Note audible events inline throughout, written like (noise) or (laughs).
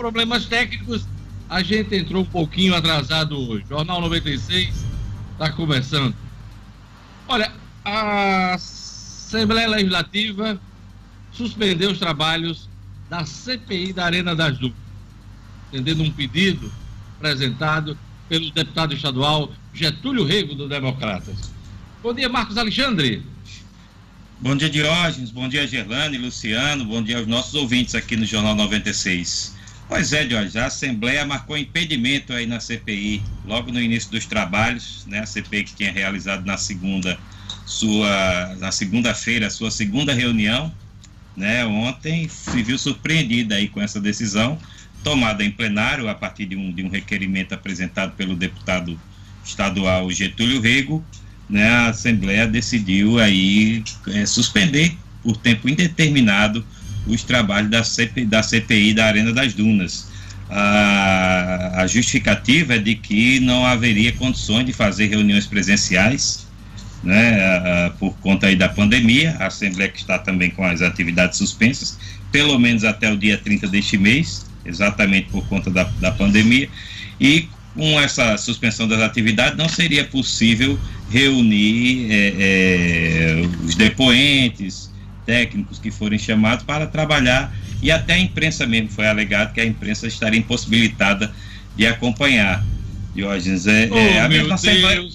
problemas técnicos, a gente entrou um pouquinho atrasado hoje. Jornal 96 está começando. Olha, a Assembleia Legislativa suspendeu os trabalhos da CPI da Arena das Dúvidas, atendendo um pedido apresentado pelo deputado estadual Getúlio Rego, do Democratas. Bom dia, Marcos Alexandre. Bom dia, Diógenes. Bom dia, Gerlane, Luciano. Bom dia aos nossos ouvintes aqui no Jornal 96. Pois é, Diógenes, a Assembleia marcou impedimento aí na CPI, logo no início dos trabalhos, né? A CPI que tinha realizado na segunda, sua, na segunda-feira, sua segunda reunião, né? Ontem se viu surpreendida aí com essa decisão, tomada em plenário a partir de um, de um requerimento apresentado pelo deputado estadual Getúlio Rego, né, a Assembleia decidiu aí é, suspender por tempo indeterminado os trabalhos da, CPI da, CPI da Arena das Dunas. A, a justificativa é de que não haveria condições de fazer reuniões presenciais, né, a, por conta aí da pandemia, a Assembleia que está também com as atividades suspensas, pelo menos até o dia 30 deste mês, exatamente por conta da, da pandemia, e com essa suspensão das atividades não seria possível reunir é, é, os depoentes, técnicos que forem chamados para trabalhar e até a imprensa mesmo foi alegado que a imprensa estaria impossibilitada de acompanhar. Diógenes, é, oh, é a meu Deus, Assembleia...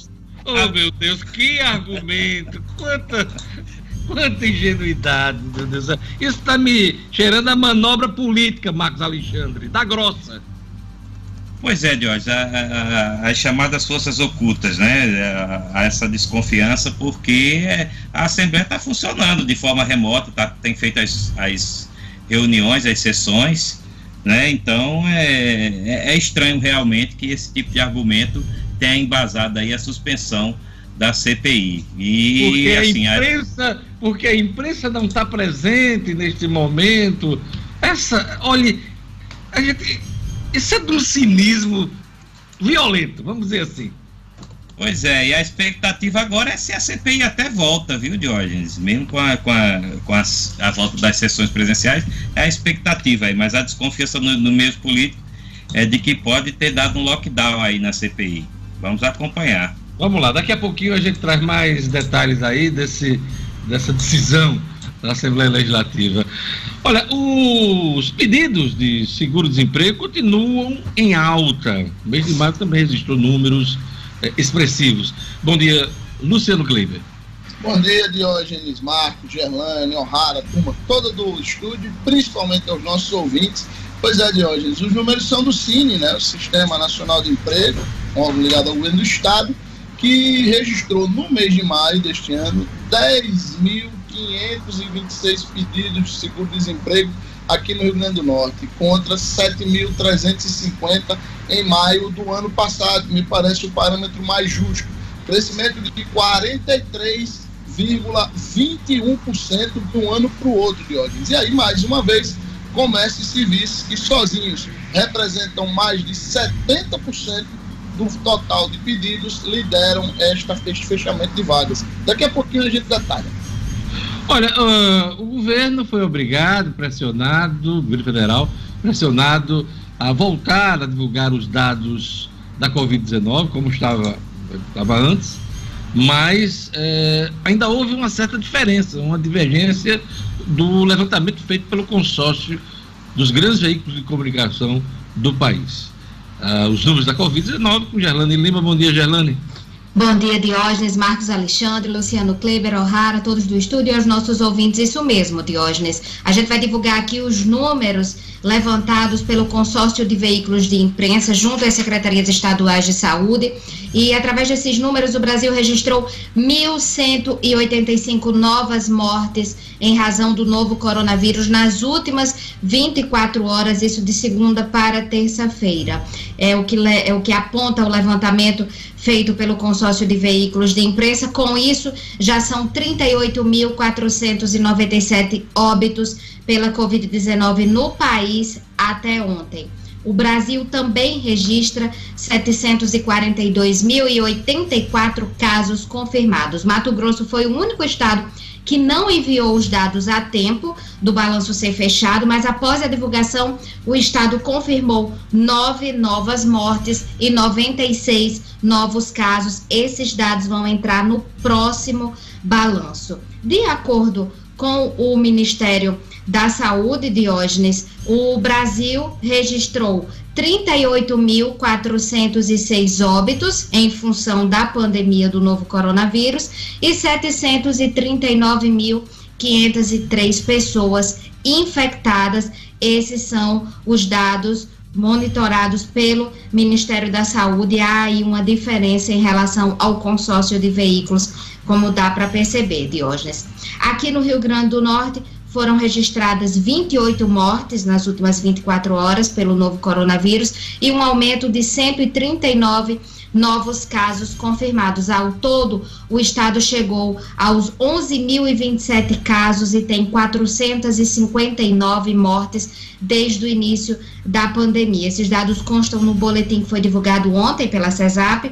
oh a... meu Deus, que argumento, quanta, quanta ingenuidade, meu Deus. Isso está me cheirando a manobra política, Marcos Alexandre, da grossa. Pois é, Jorge, as chamadas forças ocultas, né? A, a, essa desconfiança, porque a Assembleia está funcionando de forma remota, tá, tem feito as, as reuniões, as sessões, né? Então é, é, é, estranho realmente que esse tipo de argumento tenha embasado aí a suspensão da CPI. E porque assim, a imprensa, a... porque a imprensa não está presente neste momento. Essa, olhe, a gente isso é de um cinismo violento, vamos dizer assim. Pois é, e a expectativa agora é se a CPI até volta, viu, Diógenes? Mesmo com a, com a, com a, a volta das sessões presenciais, é a expectativa aí, mas a desconfiança no, no meio político é de que pode ter dado um lockdown aí na CPI. Vamos acompanhar. Vamos lá, daqui a pouquinho a gente traz mais detalhes aí desse, dessa decisão da Assembleia Legislativa. Olha, os pedidos de seguro-desemprego continuam em alta. O mês de maio também registrou números eh, expressivos. Bom dia, Luciano Kleiber. Bom dia, Diógenes Marcos, Gerlane, O'Hara, turma toda do estúdio, principalmente aos nossos ouvintes. Pois é, Diógenes, os números são do Cine, né, o Sistema Nacional de Emprego, órgão ligado ao governo do Estado, que registrou no mês de maio deste ano 10 mil 526 pedidos de seguro-desemprego aqui no Rio Grande do Norte, contra 7.350 em maio do ano passado, me parece o parâmetro mais justo. Crescimento de 43,21% de um ano para o outro, Diógenes. E aí, mais uma vez, comércios civis que sozinhos representam mais de 70% do total de pedidos, lideram esta, este fechamento de vagas. Daqui a pouquinho a gente detalha. Olha, uh, o governo foi obrigado, pressionado, o governo federal, pressionado a voltar a divulgar os dados da Covid-19, como estava, estava antes, mas eh, ainda houve uma certa diferença, uma divergência do levantamento feito pelo consórcio dos grandes veículos de comunicação do país. Uh, os números da Covid-19 com Gerlane Lima. Bom dia, Gerlane. Bom dia, Diógenes, Marcos Alexandre, Luciano Kleber, O'Hara, todos do estúdio e aos nossos ouvintes. Isso mesmo, Diógenes. A gente vai divulgar aqui os números levantados pelo consórcio de veículos de imprensa junto às secretarias estaduais de saúde. E através desses números, o Brasil registrou 1.185 novas mortes em razão do novo coronavírus nas últimas 24 horas, isso de segunda para terça-feira. É o que é o que aponta o levantamento feito pelo consórcio de veículos de imprensa. Com isso, já são 38.497 óbitos pela Covid-19 no país até ontem. o Brasil também registra 742.084 casos confirmados. Mato Grosso foi o único estado que não enviou os dados a tempo do balanço ser fechado, mas após a divulgação, o Estado confirmou nove novas mortes e 96 novos casos. Esses dados vão entrar no próximo balanço. De acordo com o Ministério da Saúde, Diógenes, o Brasil registrou 38.406 óbitos em função da pandemia do novo coronavírus e 739.503 pessoas infectadas. Esses são os dados monitorados pelo Ministério da Saúde. Há aí uma diferença em relação ao consórcio de veículos, como dá para perceber, Diógenes. Aqui no Rio Grande do Norte, foram registradas 28 mortes nas últimas 24 horas pelo novo coronavírus e um aumento de 139 novos casos confirmados. Ao todo, o estado chegou aos 11.027 casos e tem 459 mortes desde o início da pandemia. Esses dados constam no boletim que foi divulgado ontem pela CESAP.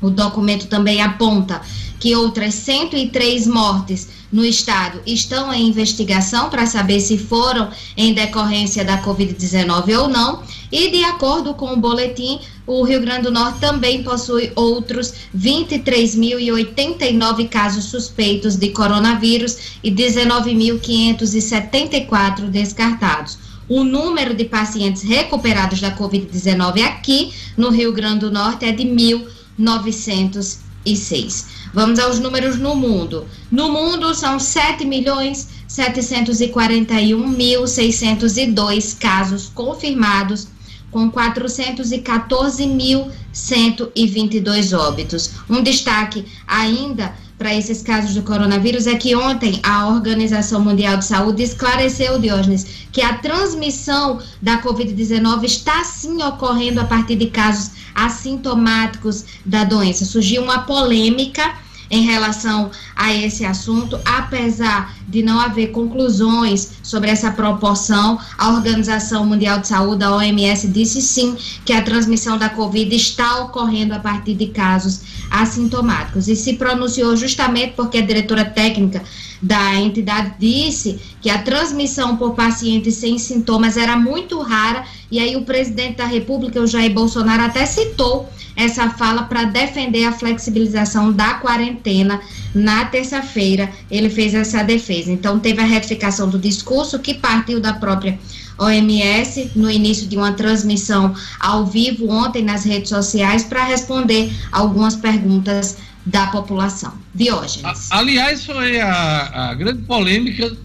O documento também aponta que outras 103 mortes no estado estão em investigação para saber se foram em decorrência da Covid-19 ou não. E de acordo com o boletim, o Rio Grande do Norte também possui outros 23.089 casos suspeitos de coronavírus e 19.574 descartados. O número de pacientes recuperados da Covid-19 aqui no Rio Grande do Norte é de 1.906. Vamos aos números no mundo. No mundo são 7 milhões 741.602 casos confirmados, com 414.122 óbitos. Um destaque ainda para esses casos do coronavírus é que ontem a Organização Mundial de Saúde esclareceu, Diógenes, que a transmissão da Covid-19 está sim ocorrendo a partir de casos assintomáticos da doença. Surgiu uma polêmica em relação a esse assunto, apesar de não haver conclusões sobre essa proporção, a Organização Mundial de Saúde, a OMS, disse sim que a transmissão da Covid está ocorrendo a partir de casos assintomáticos e se pronunciou justamente porque a diretora técnica da entidade disse que a transmissão por pacientes sem sintomas era muito rara e aí o presidente da República, o Jair Bolsonaro, até citou essa fala para defender a flexibilização da quarentena na terça-feira. Ele fez essa defesa. Então teve a retificação do discurso que partiu da própria OMS no início de uma transmissão ao vivo ontem nas redes sociais para responder algumas perguntas da população. Diógenes. Aliás, foi a, a grande polêmica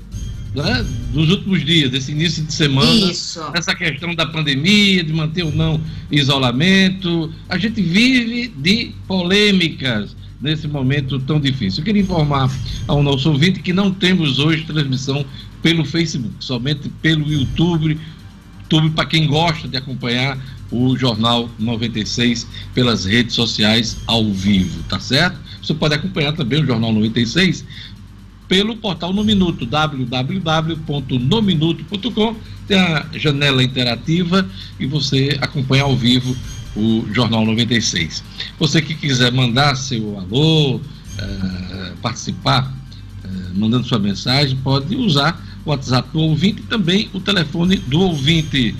né, dos últimos dias, desse início de semana, Isso. essa questão da pandemia, de manter ou não isolamento. A gente vive de polêmicas nesse momento tão difícil. Eu queria informar ao nosso ouvinte que não temos hoje transmissão pelo Facebook, somente pelo YouTube, YouTube para quem gosta de acompanhar o Jornal 96 pelas redes sociais ao vivo, tá certo? Você pode acompanhar também o Jornal 96 pelo portal No Minuto, www.nominuto.com. Tem a janela interativa e você acompanha ao vivo o Jornal 96. Você que quiser mandar seu alô, eh, participar, eh, mandando sua mensagem, pode usar WhatsApp do ouvinte e também o telefone do ouvinte.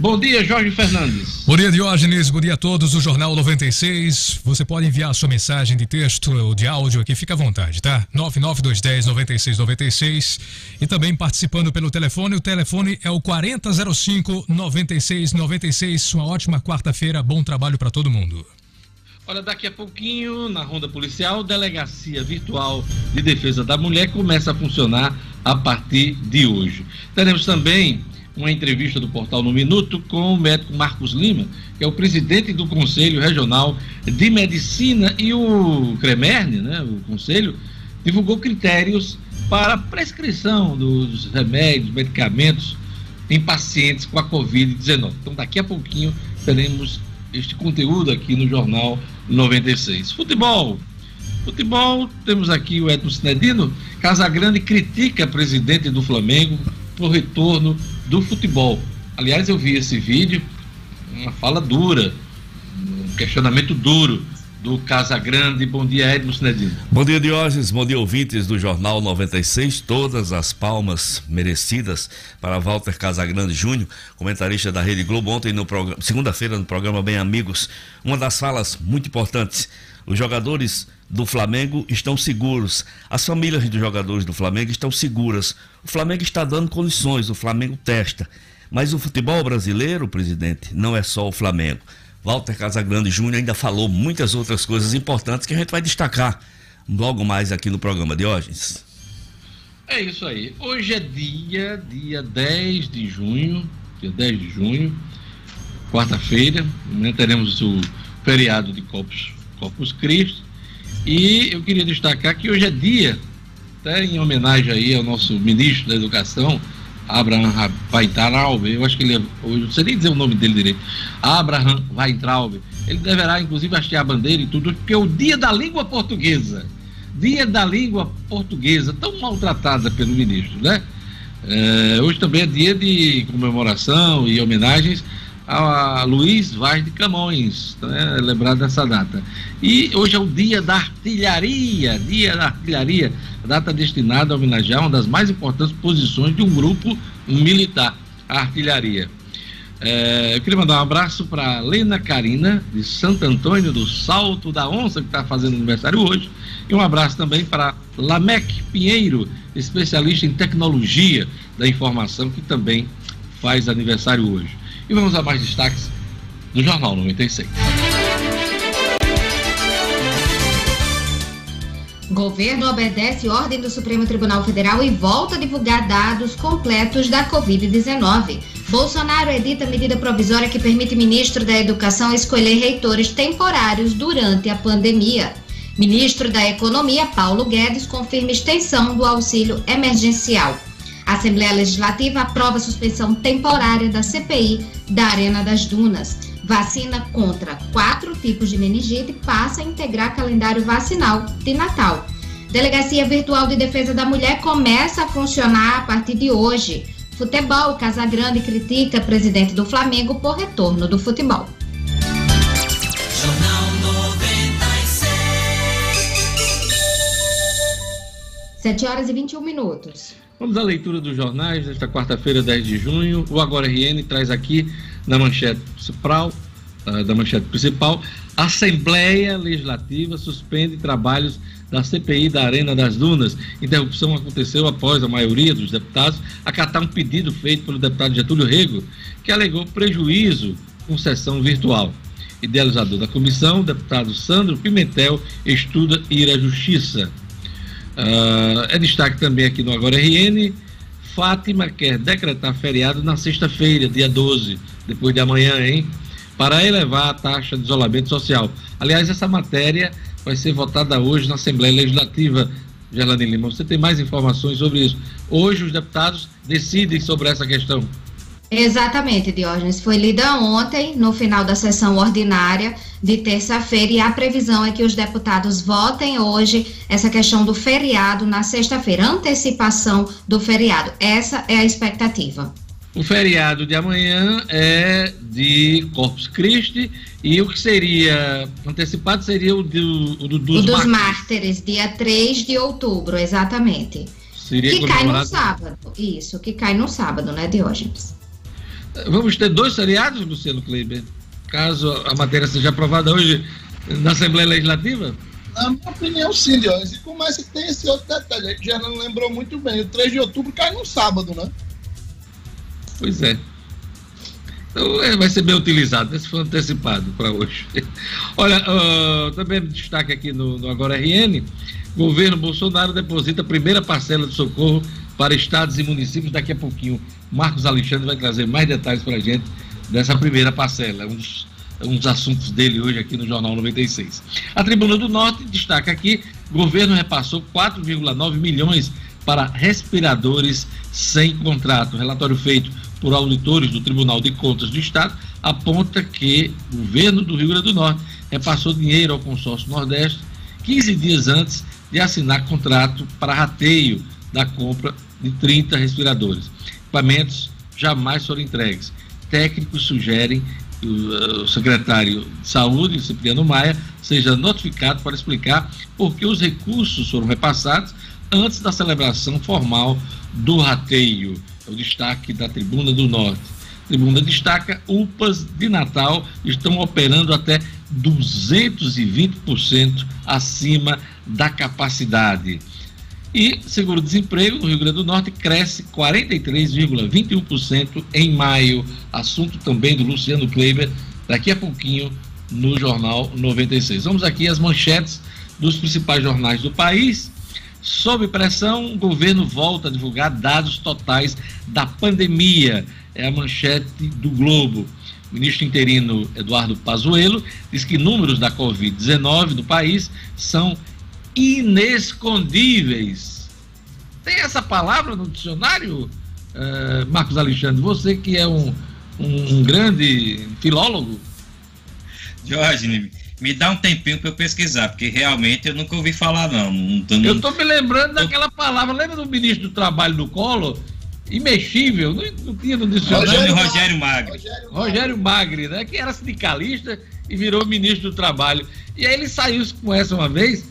Bom dia, Jorge Fernandes. Bom dia, Diógenes. Bom dia a todos do Jornal 96. Você pode enviar sua mensagem de texto ou de áudio aqui, fica à vontade, tá? 99210 9696. E também participando pelo telefone, o telefone é o 4005 9696. Uma ótima quarta-feira, bom trabalho para todo mundo. Olha, daqui a pouquinho, na Ronda Policial, Delegacia Virtual de Defesa da Mulher começa a funcionar a partir de hoje. Teremos também uma entrevista do portal No Minuto com o médico Marcos Lima, que é o presidente do Conselho Regional de Medicina e o CREMERNE, né, o conselho, divulgou critérios para prescrição dos remédios, medicamentos em pacientes com a Covid-19. Então, daqui a pouquinho teremos este conteúdo aqui no Jornal 96. Futebol. Futebol, temos aqui o Edson Cinedino. Casagrande critica presidente do Flamengo por retorno do futebol. Aliás, eu vi esse vídeo uma fala dura, um questionamento duro do Casa Grande. Bom dia, Edmo Sinedino. Bom dia, Diógenes. Bom dia, ouvintes do Jornal 96. Todas as palmas merecidas para Walter Casagrande Júnior, comentarista da Rede Globo, ontem no programa, segunda-feira no programa Bem Amigos. Uma das falas muito importantes. Os jogadores do Flamengo estão seguros. As famílias dos jogadores do Flamengo estão seguras. O Flamengo está dando condições, o Flamengo testa. Mas o futebol brasileiro, presidente, não é só o Flamengo. Walter Casagrande Júnior ainda falou muitas outras coisas importantes que a gente vai destacar logo mais aqui no programa de hoje. É isso aí. Hoje é dia, dia 10 de junho, dia 10 de junho, quarta-feira, né, teremos o feriado de Corpus, Corpus Christi. E eu queria destacar que hoje é dia, até em homenagem aí ao nosso ministro da Educação, Abraham Weintraub, eu acho que ele, é, eu não sei nem dizer o nome dele direito, Abraham Weintraub, ele deverá inclusive hastear a bandeira e tudo, porque é o dia da língua portuguesa, dia da língua portuguesa, tão maltratada pelo ministro, né? É, hoje também é dia de comemoração e homenagens a Luiz Vaz de Camões, né, lembrado dessa data. E hoje é o dia da artilharia, dia da artilharia, data destinada a homenagear uma das mais importantes posições de um grupo militar, a artilharia. É, eu queria mandar um abraço para Lena Carina, de Santo Antônio do Salto da Onça, que está fazendo aniversário hoje, e um abraço também para Lamec Pinheiro, especialista em tecnologia da informação, que também faz aniversário hoje. E vamos a mais destaques do Jornal 96. Governo obedece ordem do Supremo Tribunal Federal e volta a divulgar dados completos da Covid-19. Bolsonaro edita medida provisória que permite ministro da Educação escolher reitores temporários durante a pandemia. Ministro da Economia, Paulo Guedes, confirma extensão do auxílio emergencial. A Assembleia Legislativa aprova a suspensão temporária da CPI da Arena das Dunas. Vacina contra quatro tipos de meningite passa a integrar calendário vacinal de Natal. Delegacia Virtual de Defesa da Mulher começa a funcionar a partir de hoje. Futebol, Casagrande critica presidente do Flamengo por retorno do futebol. Jornal 96. 7 horas e 21 minutos. Vamos à leitura dos jornais desta quarta-feira, 10 de junho. O Agora RN traz aqui na manchete principal, uh, da manchete principal, Assembleia Legislativa suspende trabalhos da CPI da Arena das Dunas. Interrupção aconteceu após a maioria dos deputados acatar um pedido feito pelo deputado Getúlio Rego, que alegou prejuízo com sessão virtual. Idealizador da comissão, deputado Sandro Pimentel estuda ir à justiça. Uh, é destaque também aqui no Agora RN. Fátima quer decretar feriado na sexta-feira, dia 12, depois de amanhã, hein? Para elevar a taxa de isolamento social. Aliás, essa matéria vai ser votada hoje na Assembleia Legislativa. Gerlane Lima, você tem mais informações sobre isso? Hoje os deputados decidem sobre essa questão. Exatamente, Diógenes. Foi lida ontem, no final da sessão ordinária de terça-feira, e a previsão é que os deputados votem hoje essa questão do feriado na sexta-feira, antecipação do feriado. Essa é a expectativa. O feriado de amanhã é de Corpus Christi e o que seria antecipado seria o, do, o do, dos, o dos mártires. dia 3 de outubro, exatamente. Seria que cai no sábado. Isso, que cai no sábado, né, Diógenes? Vamos ter dois feriados, Luciano Kleiber, caso a matéria seja aprovada hoje na Assembleia Legislativa? Na minha opinião, sim, Dionis. E começa que tem esse outro detalhe, a gente já não lembrou muito bem. O 3 de outubro cai no sábado, né? Pois é. Então é, vai ser bem utilizado, esse foi antecipado para hoje. (laughs) Olha, uh, também destaque aqui no, no Agora RN: governo Bolsonaro deposita a primeira parcela de socorro para estados e municípios daqui a pouquinho. Marcos Alexandre vai trazer mais detalhes para a gente dessa primeira parcela, um dos, um dos assuntos dele hoje aqui no Jornal 96. A Tribuna do Norte destaca aqui: governo repassou 4,9 milhões para respiradores sem contrato. relatório feito por auditores do Tribunal de Contas do Estado aponta que o governo do Rio Grande do Norte repassou dinheiro ao consórcio Nordeste 15 dias antes de assinar contrato para rateio da compra de 30 respiradores. Equipamentos jamais foram entregues. Técnicos sugerem o secretário de Saúde, Cipriano Maia, seja notificado para explicar por que os recursos foram repassados antes da celebração formal do rateio. É o destaque da Tribuna do Norte. A Tribuna destaca: UPAs de Natal estão operando até 220% acima da capacidade. E seguro-desemprego no Rio Grande do Norte cresce 43,21% em maio. Assunto também do Luciano Kleiber, daqui a pouquinho no Jornal 96. Vamos aqui às manchetes dos principais jornais do país. Sob pressão, o governo volta a divulgar dados totais da pandemia. É a manchete do Globo. O ministro interino Eduardo Pazuello diz que números da Covid-19 no país são inescondíveis. Tem essa palavra no dicionário, uh, Marcos Alexandre? Você que é um, um, um grande filólogo. Jorge, me dá um tempinho para eu pesquisar, porque realmente eu nunca ouvi falar, não. não, não eu estou me lembrando daquela palavra. Lembra do ministro do Trabalho do Collor? Imexível, não, não tinha no dicionário. Rogério, Rogério Magri. Rogério, Rogério Magri, né? Que era sindicalista e virou ministro do Trabalho. E aí ele saiu com essa uma vez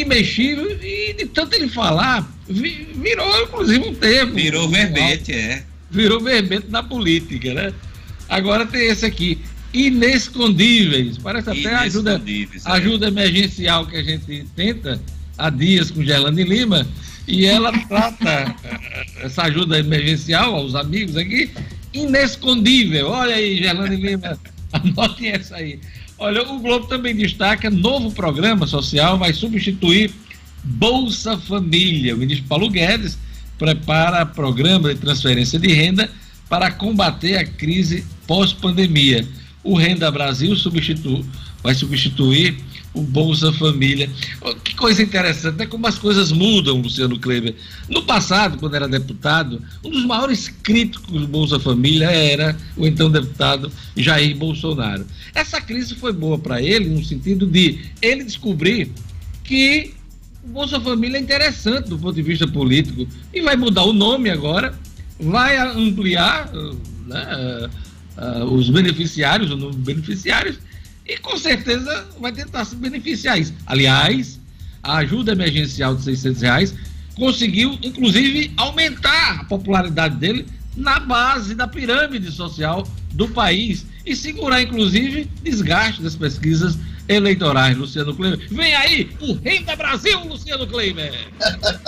imexível, e de tanto ele falar, virou inclusive um termo. Virou verbete, é. Virou verbete na política, né? Agora tem esse aqui, inescondíveis. Parece até ajuda, é. ajuda emergencial que a gente tenta há dias com Gerlane Lima, e ela trata (laughs) essa ajuda emergencial aos amigos aqui, inescondível. Olha aí, Gerlane Lima, (laughs) anotem essa aí. Olha, o Globo também destaca novo programa social vai substituir Bolsa Família. O ministro Paulo Guedes prepara programa de transferência de renda para combater a crise pós-pandemia. O Renda Brasil substitui, vai substituir o Bolsa Família. Que coisa interessante, é como as coisas mudam, Luciano Kleber. No passado, quando era deputado, um dos maiores críticos do Bolsa Família era o então deputado Jair Bolsonaro. Essa crise foi boa para ele, no sentido de ele descobrir que o Bolsa Família é interessante do ponto de vista político e vai mudar o nome agora, vai ampliar né, uh, uh, os beneficiários, o número de beneficiários e com certeza vai tentar se beneficiar isso. Aliás, a ajuda emergencial de 600 reais conseguiu, inclusive, aumentar a popularidade dele na base da pirâmide social do país e segurar, inclusive, desgaste das pesquisas eleitorais, Luciano Kleiber. Vem aí o Renda Brasil, Luciano Kleiber.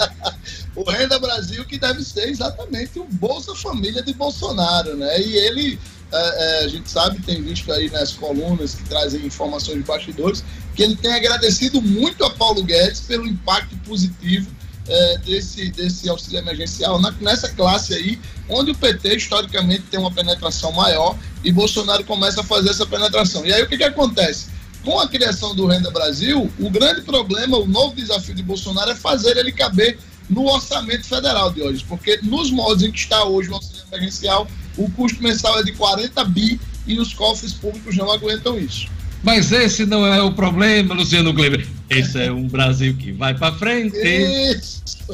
(laughs) o Renda Brasil que deve ser exatamente o Bolsa Família de Bolsonaro, né? E ele a gente sabe, tem visto aí nas colunas que trazem informações de bastidores, que ele tem agradecido muito a Paulo Guedes pelo impacto positivo é, desse, desse auxílio emergencial nessa classe aí, onde o PT historicamente tem uma penetração maior e Bolsonaro começa a fazer essa penetração. E aí o que, que acontece? Com a criação do Renda Brasil, o grande problema, o novo desafio de Bolsonaro é fazer ele caber no orçamento federal de hoje, porque nos moldes em que está hoje o auxílio emergencial, o custo mensal é de 40 bi e os cofres públicos não aguentam isso. Mas esse não é o problema, Luciano Kleber. Esse é um Brasil que vai para frente.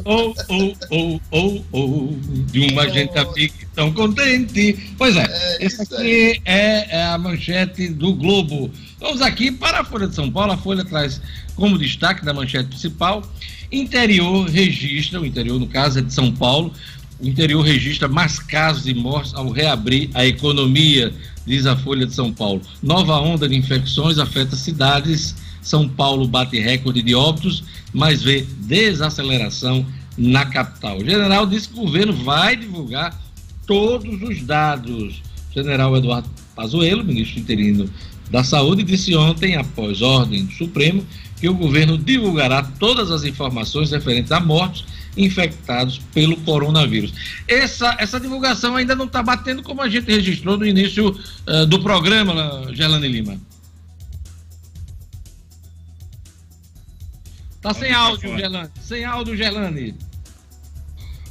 Oh, oh, oh, oh, oh. De uma oh. gente fica tão contente. Pois é, é esse aqui é, é, a manchete do Globo. Vamos aqui para a Folha de São Paulo. A Folha traz como destaque da manchete principal: interior registra, o interior no caso é de São Paulo, o interior registra mais casos e mortes ao reabrir a economia, diz a Folha de São Paulo. Nova onda de infecções afeta cidades. São Paulo bate recorde de óbitos, mas vê desaceleração na capital. O general disse que o governo vai divulgar todos os dados. O general Eduardo Pazuello, ministro interino da Saúde, disse ontem, após ordem do Supremo, que o governo divulgará todas as informações referentes a mortes infectados pelo coronavírus. Essa, essa divulgação ainda não está batendo como a gente registrou no início uh, do programa, Gelane Lima. Tá sem áudio, Gelane. Sem áudio, Gelane.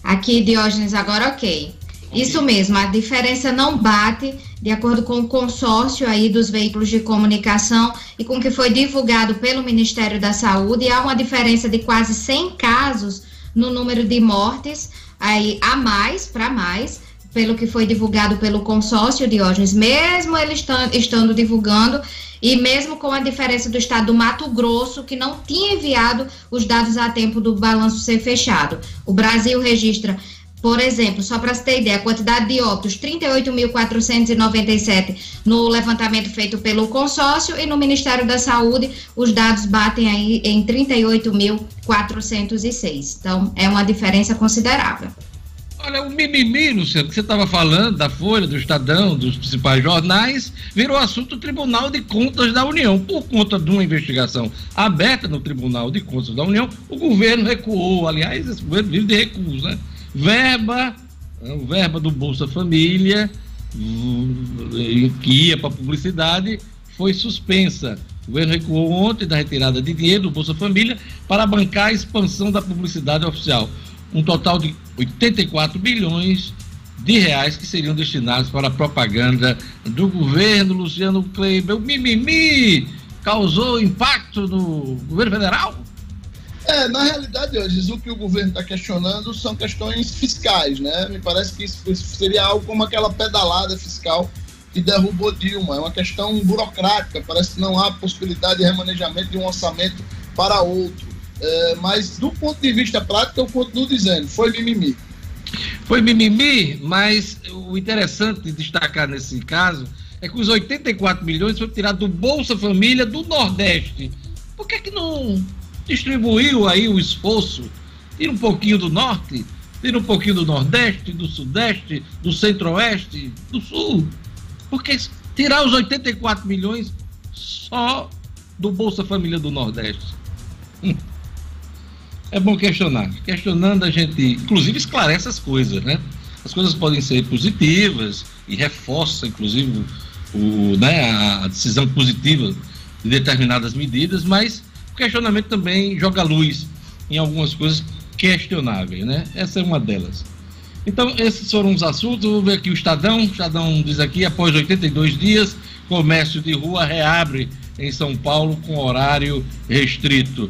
Aqui, Diógenes, agora ok. Isso mesmo, a diferença não bate de acordo com o consórcio aí dos veículos de comunicação e com o que foi divulgado pelo Ministério da Saúde, há uma diferença de quase 100 casos no número de mortes, aí a mais, para mais, pelo que foi divulgado pelo consórcio Diógenes, mesmo ele estando, estando divulgando e mesmo com a diferença do estado do Mato Grosso, que não tinha enviado os dados a tempo do balanço ser fechado. O Brasil registra por exemplo, só para você ter ideia, a quantidade de óbitos, 38.497 no levantamento feito pelo consórcio e no Ministério da Saúde, os dados batem aí em 38.406. Então, é uma diferença considerável. Olha, o mimimi, Luciano, que você estava falando, da Folha, do Estadão, dos principais jornais, virou assunto do Tribunal de Contas da União. Por conta de uma investigação aberta no Tribunal de Contas da União, o governo recuou. Aliás, esse governo vive de recuos, né? Verba, verba do Bolsa Família, que ia para publicidade, foi suspensa. O governo recuou ontem da retirada de dinheiro do Bolsa Família para bancar a expansão da publicidade oficial. Um total de 84 bilhões de reais que seriam destinados para a propaganda do governo Luciano Kleber. O mimimi causou impacto no governo federal? É, na realidade, hoje, o que o governo está questionando são questões fiscais, né? Me parece que isso seria algo como aquela pedalada fiscal que derrubou Dilma. É uma questão burocrática, parece que não há possibilidade de remanejamento de um orçamento para outro. É, mas, do ponto de vista prático, eu continuo dizendo, foi mimimi. Foi mimimi, mas o interessante de destacar nesse caso é que os 84 milhões foram tirados do Bolsa Família do Nordeste. Por que, que não distribuiu aí o esforço, tira um pouquinho do norte, tira um pouquinho do nordeste, do sudeste, do centro-oeste, do sul. Porque tirar os 84 milhões só do Bolsa Família do Nordeste. Hum. É bom questionar. Questionando a gente, inclusive, esclarece as coisas, né? As coisas podem ser positivas e reforça, inclusive, o, né, a decisão positiva de determinadas medidas, mas questionamento também joga luz em algumas coisas questionáveis, né? Essa é uma delas. Então, esses foram os assuntos. Vou ver aqui o Estadão. O Estadão diz aqui: após 82 dias, comércio de rua reabre em São Paulo com horário restrito.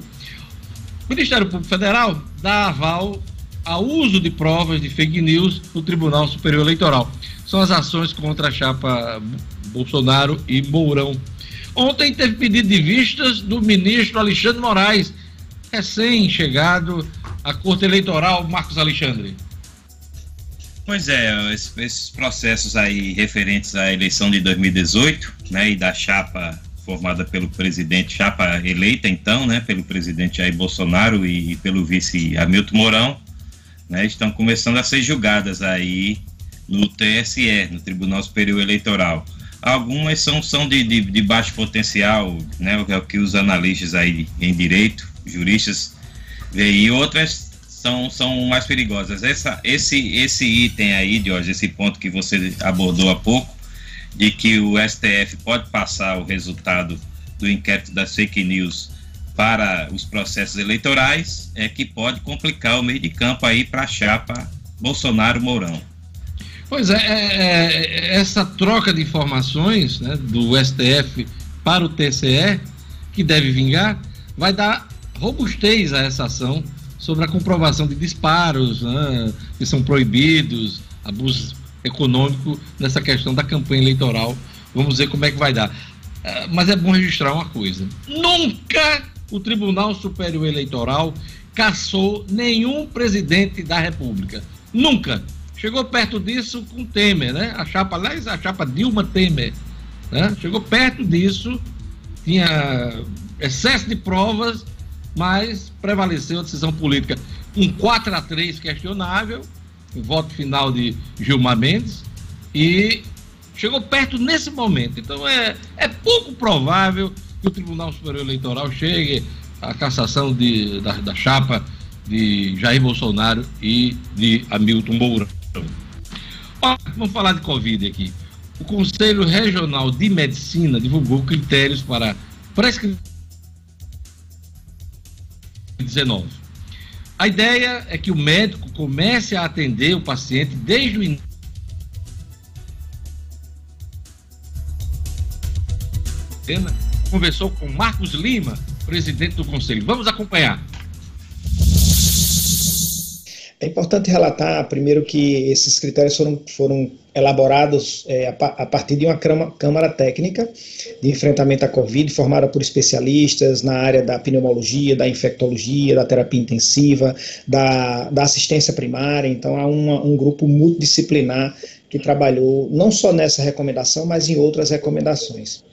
O Ministério Público Federal dá aval ao uso de provas de fake news no Tribunal Superior Eleitoral. São as ações contra a chapa Bolsonaro e Mourão. Ontem teve pedido de vistas do ministro Alexandre Moraes, recém-chegado à Corte Eleitoral, Marcos Alexandre. Pois é, esses processos aí referentes à eleição de 2018, né, e da chapa formada pelo presidente, chapa eleita então, né, pelo presidente Jair Bolsonaro e, pelo vice Hamilton Mourão, né, estão começando a ser julgadas aí no TSE, no Tribunal Superior Eleitoral. Algumas são, são de, de, de baixo potencial, né, é o que os analistas aí em direito, juristas, veem, e outras são, são mais perigosas. Essa, esse, esse item aí, Jorge, esse ponto que você abordou há pouco, de que o STF pode passar o resultado do inquérito das fake news para os processos eleitorais, é que pode complicar o meio de campo aí para a chapa Bolsonaro-Mourão. Pois é, é, é, essa troca de informações né, do STF para o TCE, que deve vingar, vai dar robustez a essa ação sobre a comprovação de disparos né, que são proibidos, abuso econômico nessa questão da campanha eleitoral. Vamos ver como é que vai dar. É, mas é bom registrar uma coisa: nunca o Tribunal Superior Eleitoral caçou nenhum presidente da República. Nunca. Chegou perto disso com Temer, né? A chapa, aliás, a chapa Dilma Temer, né? Chegou perto disso, tinha excesso de provas, mas prevaleceu a decisão política. Um 4 a 3 questionável, o voto final de Gilmar Mendes, e chegou perto nesse momento. Então é, é pouco provável que o Tribunal Superior Eleitoral chegue à cassação de, da, da chapa de Jair Bolsonaro e de Hamilton Mourão. Ó, vamos falar de Covid aqui. O Conselho Regional de Medicina divulgou critérios para prescrição 19. A ideia é que o médico comece a atender o paciente desde o início. Conversou com Marcos Lima, presidente do conselho. Vamos acompanhar. É importante relatar, primeiro, que esses critérios foram, foram elaborados é, a, a, partir de uma câmara, câmara, técnica de enfrentamento à Covid, formada por especialistas na área da pneumologia, da infectologia, da terapia intensiva, da, da assistência primária. Então, há uma, um grupo multidisciplinar que trabalhou não só nessa recomendação, mas em outras recomendações.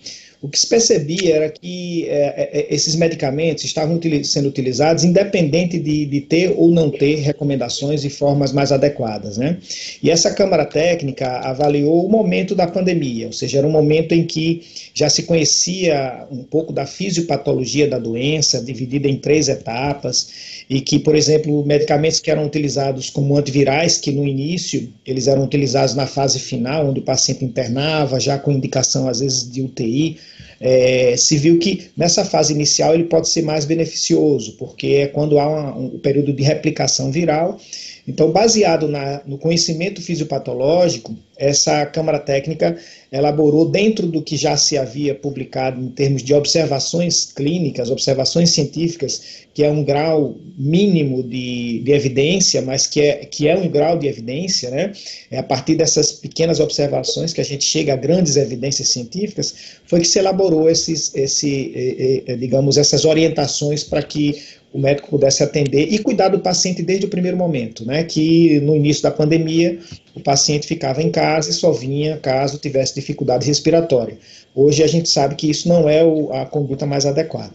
O que se percebia era que é, é, é esses medicamentos estavam sendo utilizados independente de, de, ter ou não ter recomendações e formas mais adequadas. Né? E essa Câmara Técnica avaliou o momento da pandemia, ou seja, era um momento em que já se conhecia um pouco da fisiopatologia da doença, dividida em três etapas, e que, por exemplo, medicamentos que eram utilizados como antivirais, que no início eles eram utilizados na fase final, onde o paciente internava, já com indicação às vezes de UTI, é, se viu que nessa fase inicial ele pode ser mais beneficioso, porque é quando há uma, um período de replicação viral então, baseado na, no conhecimento fisiopatológico, essa Câmara Técnica elaborou, dentro do que já se havia publicado em termos de observações clínicas, observações científicas, que é um grau mínimo de, de evidência, mas que é, que é um grau de evidência, né? É a partir dessas pequenas observações que a gente chega a grandes evidências científicas, foi que se elaborou esses, esse, digamos, essas orientações para que o médico pudesse atender e cuidar do paciente desde o primeiro momento, né? Que no início da pandemia o paciente ficava em casa e só vinha caso tivesse dificuldade respiratória. Hoje a gente sabe que isso não é o, a conduta mais adequada.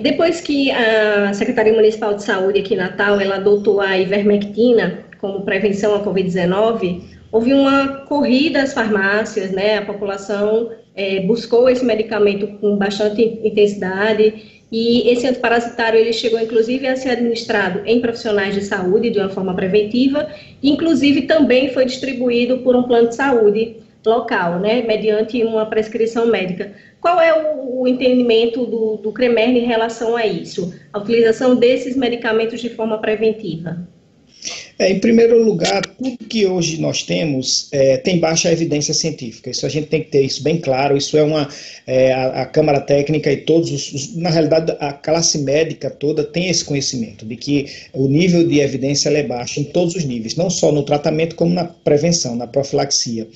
Depois que a Secretaria Municipal de Saúde aqui em Natal ela adotou a ivermectina como prevenção à Covid-19, houve uma corrida às farmácias, né? A população é, buscou esse medicamento com bastante intensidade e esse antiparasitário ele chegou inclusive a ser administrado em profissionais de saúde de uma forma preventiva, inclusive também foi distribuído por um plano de saúde local, né, mediante uma prescrição médica. Qual é o, o entendimento do, do CREMER em relação a isso? A utilização desses medicamentos de forma preventiva? É, em primeiro lugar, tudo que hoje nós temos é, tem baixa evidência científica. Isso a gente tem que ter isso bem claro. Isso é uma é, a, a, Câmara Técnica e todos os, os, na realidade a classe médica toda tem esse conhecimento de que o nível de evidência é baixo em todos os níveis, não só no tratamento como na prevenção, na profilaxia.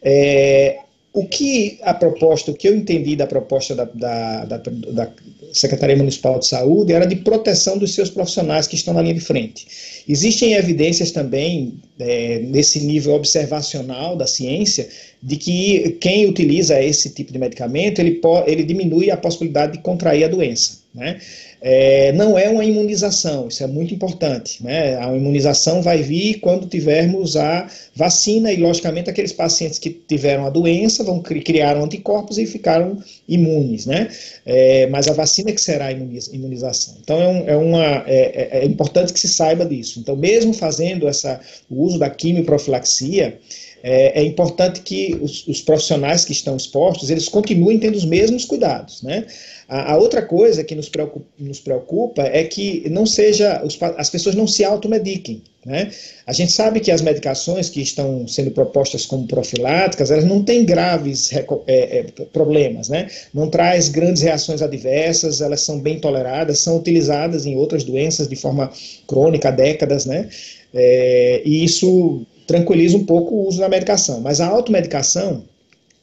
É, o que a proposta, o que eu entendi da proposta da, da, da, da, Secretaria Municipal de Saúde era de proteção dos seus profissionais que estão na linha de frente. Existem evidências também, é, nesse nível observacional da ciência, de que quem utiliza esse tipo de medicamento, ele, ele diminui a possibilidade de contrair a doença. Né? É, não é uma imunização, isso é muito importante. Né? A imunização vai vir quando tivermos a vacina, e logicamente aqueles pacientes que tiveram a doença vão criar anticorpos e ficaram imunes. Né? É, mas a vacina que será a imunização. Então é, um, é uma, é, é, é, importante que se saiba disso. Então, mesmo fazendo essa, o uso da quimioprofilaxia, é, é importante que os, os, profissionais que estão expostos, eles continuem tendo os mesmos cuidados, né? A, a outra coisa que nos preocupa, nos preocupa é que não seja, os, as pessoas não se automediquem, né? A gente sabe que as medicações que estão sendo propostas como profiláticas, elas não têm graves é, é, problemas, né? Não traz grandes reações adversas, elas são bem toleradas, são utilizadas em outras doenças de forma crônica há décadas, né? É, e isso tranquiliza um pouco o uso da medicação. Mas a automedicação,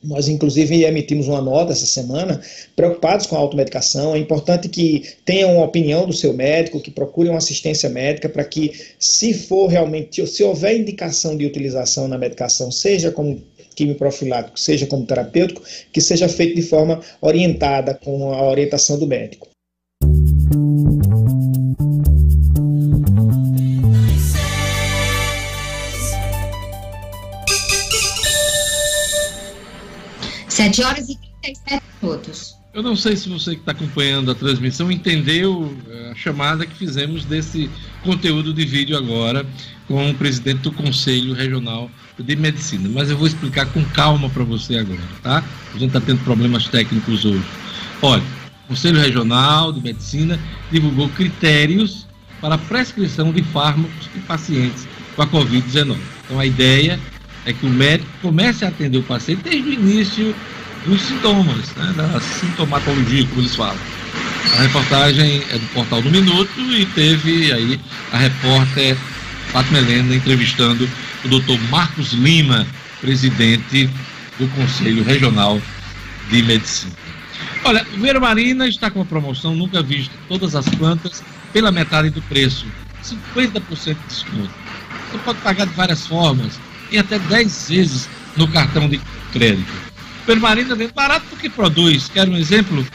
nós, inclusive, emitimos uma nota essa semana, preocupados com a automedicação. É importante que tenham uma opinião do seu médico, que procurem uma assistência médica para que, se for realmente, se houver indicação de utilização na medicação, seja como quimioprofilático, seja como terapêutico, que seja feito de forma orientada, com a orientação do médico. Sete horas e 37 minutos. Eu não sei se você que está acompanhando a transmissão entendeu eh, a chamada que fizemos desse conteúdo de vídeo agora com o presidente do Conselho Regional de Medicina, mas eu vou explicar com calma para você agora, tá? A gente está tendo problemas técnicos hoje. Olha, o Conselho Regional de Medicina divulgou critérios para prescrição de fármacos em pacientes com a Covid-19. Então a ideia é que o médico comece a atender o paciente desde o início dos sintomas, né, da sintomatologia, como eles falam. A reportagem é do Portal do Minuto e teve aí a repórter Fátima Helena entrevistando o doutor Marcos Lima, presidente do Conselho Regional de Medicina. Olha, Vera Marina está com uma promoção nunca vista. Todas as plantas pela metade do preço. 50% de desconto. Você pode pagar de várias formas e até 10 vezes no cartão de crédito. Permarina vem barato porque produz. Quer um exemplo?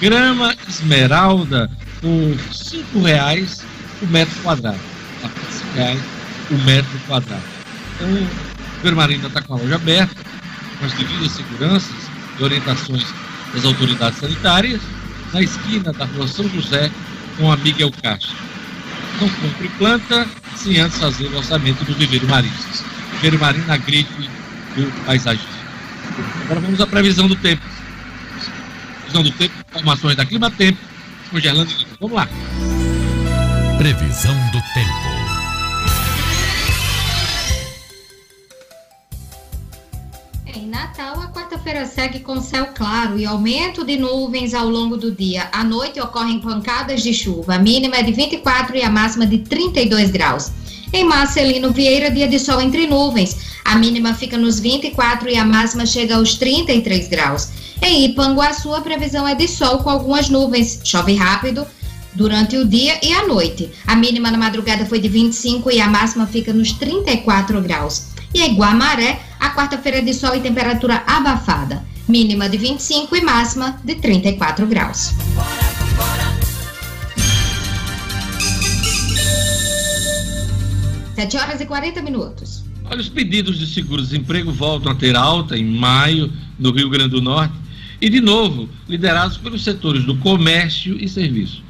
Grama esmeralda por cinco reais o metro quadrado. A cinco reais o metro quadrado. Então, Permarina está com a loja aberta, com as devidas seguranças e orientações das autoridades sanitárias, na esquina da rua São José, com a Miguel Castro. Não compre planta sem antes fazer o orçamento do Viveiro Maristas. Viveiro Marina Agrícola do Paisagismo. Agora vamos à previsão do tempo. Previsão do tempo, informações da Clima Tempo, com Gerlando Vamos lá. Previsão do tempo. Em Natal, a quarta-feira segue com céu claro e aumento de nuvens ao longo do dia. À noite ocorrem pancadas de chuva. A mínima é de 24 e a máxima de 32 graus. Em Marcelino Vieira, dia de sol entre nuvens. A mínima fica nos 24 e a máxima chega aos 33 graus. Em Ipanguaçu, a previsão é de sol com algumas nuvens. Chove rápido durante o dia e a noite. A mínima na madrugada foi de 25 e a máxima fica nos 34 graus. E em Guamaré, a quarta-feira é de sol e temperatura abafada. Mínima de 25 e máxima de 34 graus. Sete horas e 40 minutos. Olha, os pedidos de seguro-desemprego voltam a ter alta em maio no Rio Grande do Norte e, de novo, liderados pelos setores do comércio e serviço.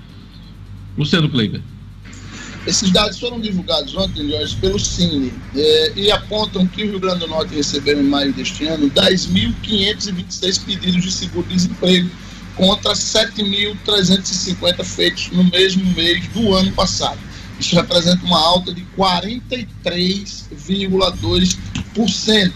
Luciano Kleiber. Esses dados foram divulgados ontem, Jorge, pelo Cine eh, e apontam que o Rio Grande do Norte recebeu em maio deste ano 10.526 pedidos de seguro-desemprego contra 7.350 feitos no mesmo mês do ano passado. Isso representa uma alta de 43,2%.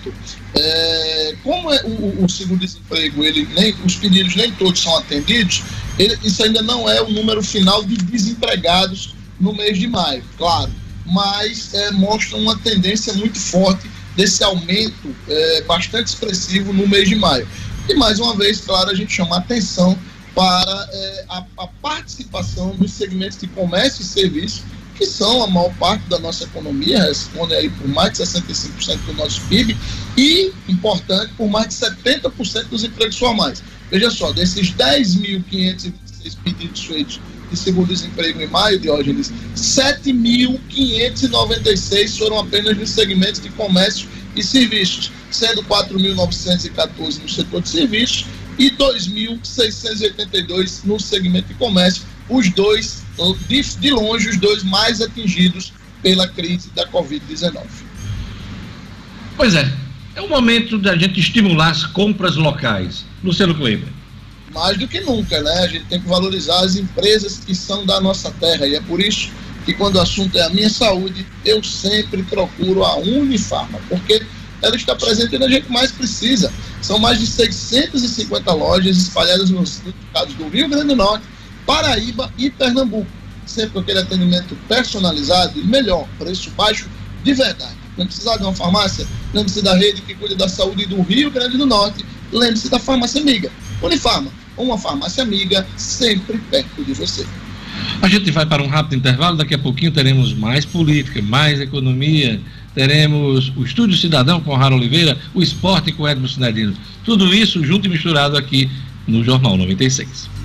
É, como é o, o seguro-desemprego, ele nem os pedidos nem todos são atendidos, ele, isso ainda não é o número final de desempregados no mês de maio, claro, mas é, mostra uma tendência muito forte desse aumento é, bastante expressivo no mês de maio. E mais uma vez, claro, a gente chama atenção para é, a, a participação dos segmentos de comércio e serviço que são a maior parte da nossa economia, respondem aí por mais de 65% do nosso PIB e, importante, por mais de 70% dos empregos formais. Veja só, desses 10.526 pedidos feitos de seguro-desemprego em maio, Diógenes, 7.596 foram apenas nos segmentos de comércio e serviços, sendo 4.914 no setor de serviços e 2.682 no segmento de comércio, os dois de, de longe, os dois mais atingidos pela crise da Covid-19. Pois é, é o momento da gente estimular as compras locais. Luciano Kleber. Mais do que nunca, né? A gente tem que valorizar as empresas que são da nossa terra e é por isso que quando o assunto é a minha saúde, eu sempre procuro a Unifarma, porque ela está presente onde a gente mais precisa. São mais de 650 lojas espalhadas nos estados do Rio Grande do Norte, Paraíba e Pernambuco. Sempre com aquele atendimento personalizado e melhor, preço baixo de verdade. Não precisar de uma farmácia, lembre-se da rede que cuida da saúde do Rio Grande do Norte, lembre-se da farmácia amiga. Unifarma, uma farmácia amiga sempre perto de você. A gente vai para um rápido intervalo, daqui a pouquinho teremos mais política, mais economia, teremos o Estúdio Cidadão com Rara Oliveira, o esporte com Edmo Sinedino. Tudo isso junto e misturado aqui no Jornal 96.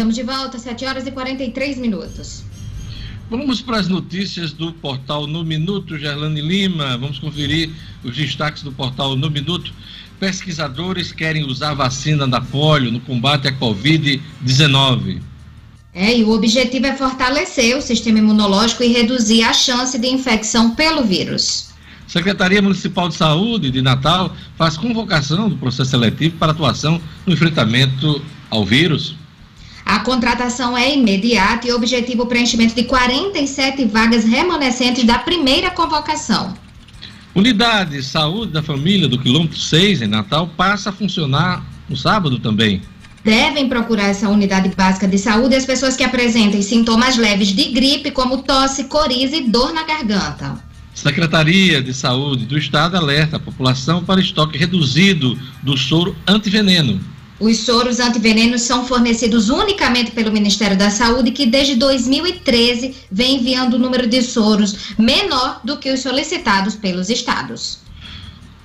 Estamos de volta, 7 horas e 43 minutos. Vamos para as notícias do portal No Minuto, Gerlane Lima. Vamos conferir os destaques do portal No Minuto. Pesquisadores querem usar vacina da polio no combate à Covid-19. É, e o objetivo é fortalecer o sistema imunológico e reduzir a chance de infecção pelo vírus. Secretaria Municipal de Saúde de Natal faz convocação do processo seletivo para atuação no enfrentamento ao vírus. A contratação é imediata e objetivo o preenchimento de 47 vagas remanescentes da primeira convocação. Unidade de Saúde da Família do quilômetro 6 em Natal passa a funcionar no sábado também. Devem procurar essa unidade básica de saúde as pessoas que apresentem sintomas leves de gripe, como tosse, coriza e dor na garganta. Secretaria de Saúde do Estado alerta a população para estoque reduzido do soro antiveneno. Os soros antivenenos são fornecidos unicamente pelo Ministério da Saúde, que desde 2013 vem enviando o número de soros menor do que os solicitados pelos estados.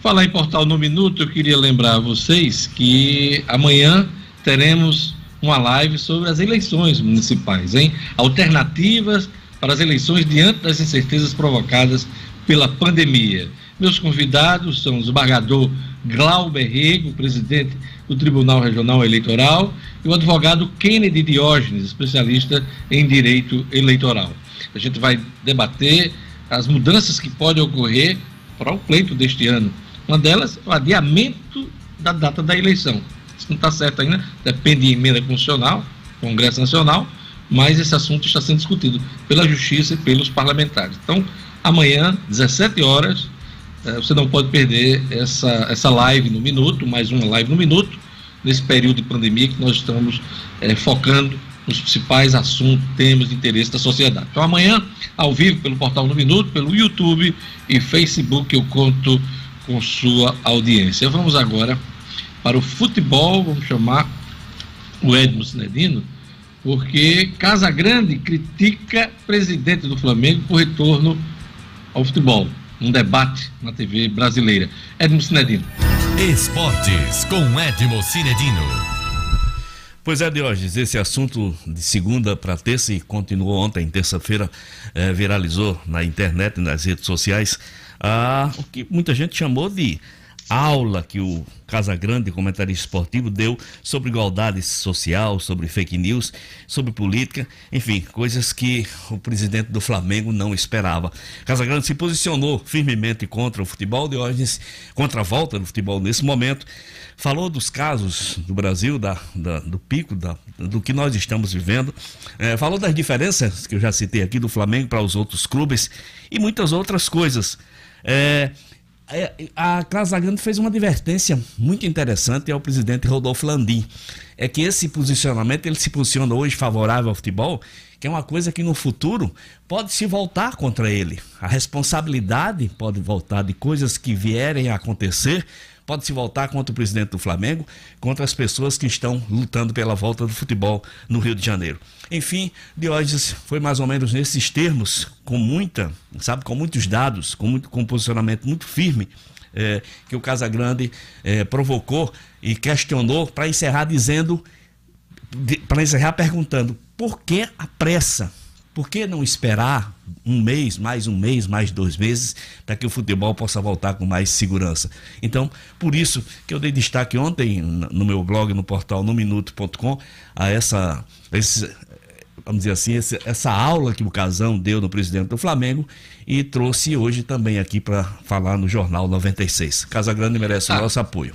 Falar em portal no minuto, eu queria lembrar a vocês que amanhã teremos uma live sobre as eleições municipais, hein? Alternativas para as eleições diante das incertezas provocadas pela pandemia. Meus convidados são o desembargador Glauber Rego, presidente do Tribunal Regional Eleitoral, e o advogado Kennedy Diógenes, especialista em direito eleitoral. A gente vai debater as mudanças que podem ocorrer para o pleito deste ano. Uma delas é o adiamento da data da eleição. Isso não está certo ainda, depende de emenda constitucional, Congresso Nacional, mas esse assunto está sendo discutido pela Justiça e pelos parlamentares. Então, amanhã, 17 horas, você não pode perder essa, essa live no minuto, mais uma live no minuto, nesse período de pandemia que nós estamos é, focando nos principais assuntos, temas de interesse da sociedade. Então, amanhã, ao vivo, pelo Portal no Minuto, pelo YouTube e Facebook, eu conto com sua audiência. Vamos agora para o futebol, vamos chamar o Edmo Sinedino, porque Casa Grande critica presidente do Flamengo por retorno ao futebol um debate na TV brasileira. Edmo Cinedino. Esportes com Edmo Cinedino. Pois é, Diógenes, esse assunto de segunda para terça e continuou ontem, terça-feira, eh, viralizou na internet, nas redes sociais, ah, o que muita gente chamou de aula que o Casagrande, comentarista esportivo, deu sobre igualdade social, sobre fake news, sobre política, enfim, coisas que o presidente do Flamengo não esperava. Casagrande se posicionou firmemente contra o futebol de hoje, contra a volta do futebol nesse momento, falou dos casos do Brasil, da, da do pico, da, do que nós estamos vivendo, é, falou das diferenças que eu já citei aqui do Flamengo para os outros clubes e muitas outras coisas. É, a Casa Grande fez uma advertência muito interessante ao presidente Rodolfo Landim. É que esse posicionamento, ele se posiciona hoje favorável ao futebol, que é uma coisa que no futuro pode se voltar contra ele. A responsabilidade pode voltar de coisas que vierem a acontecer pode se voltar contra o presidente do Flamengo, contra as pessoas que estão lutando pela volta do futebol no Rio de Janeiro. Enfim, Diógenes foi mais ou menos nesses termos, com muita, sabe, com muitos dados, com, muito, com um posicionamento muito firme, é, que o Casagrande é, provocou e questionou para encerrar dizendo, para encerrar perguntando, por que a pressa? Por que não esperar um mês, mais um mês, mais dois meses, para que o futebol possa voltar com mais segurança? Então, por isso que eu dei destaque ontem no meu blog, no portal nominuto.com, a essa, esse, vamos dizer assim, esse, essa aula que o Casão deu no presidente do Flamengo e trouxe hoje também aqui para falar no Jornal 96. Casa Grande merece ah. o nosso apoio.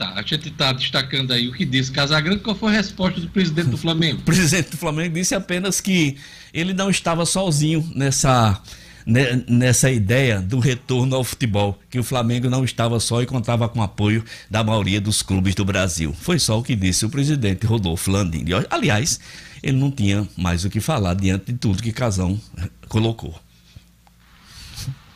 Tá, a gente está destacando aí o que disse Casagrande. Qual foi a resposta do presidente do Flamengo? o (laughs) presidente do Flamengo disse apenas que ele não estava sozinho nessa, né, nessa ideia do retorno ao futebol, que o Flamengo não estava só e contava com o apoio da maioria dos clubes do Brasil. Foi só o que disse o presidente Rodolfo Landim. Aliás, ele não tinha mais o que falar diante de tudo que Casão colocou.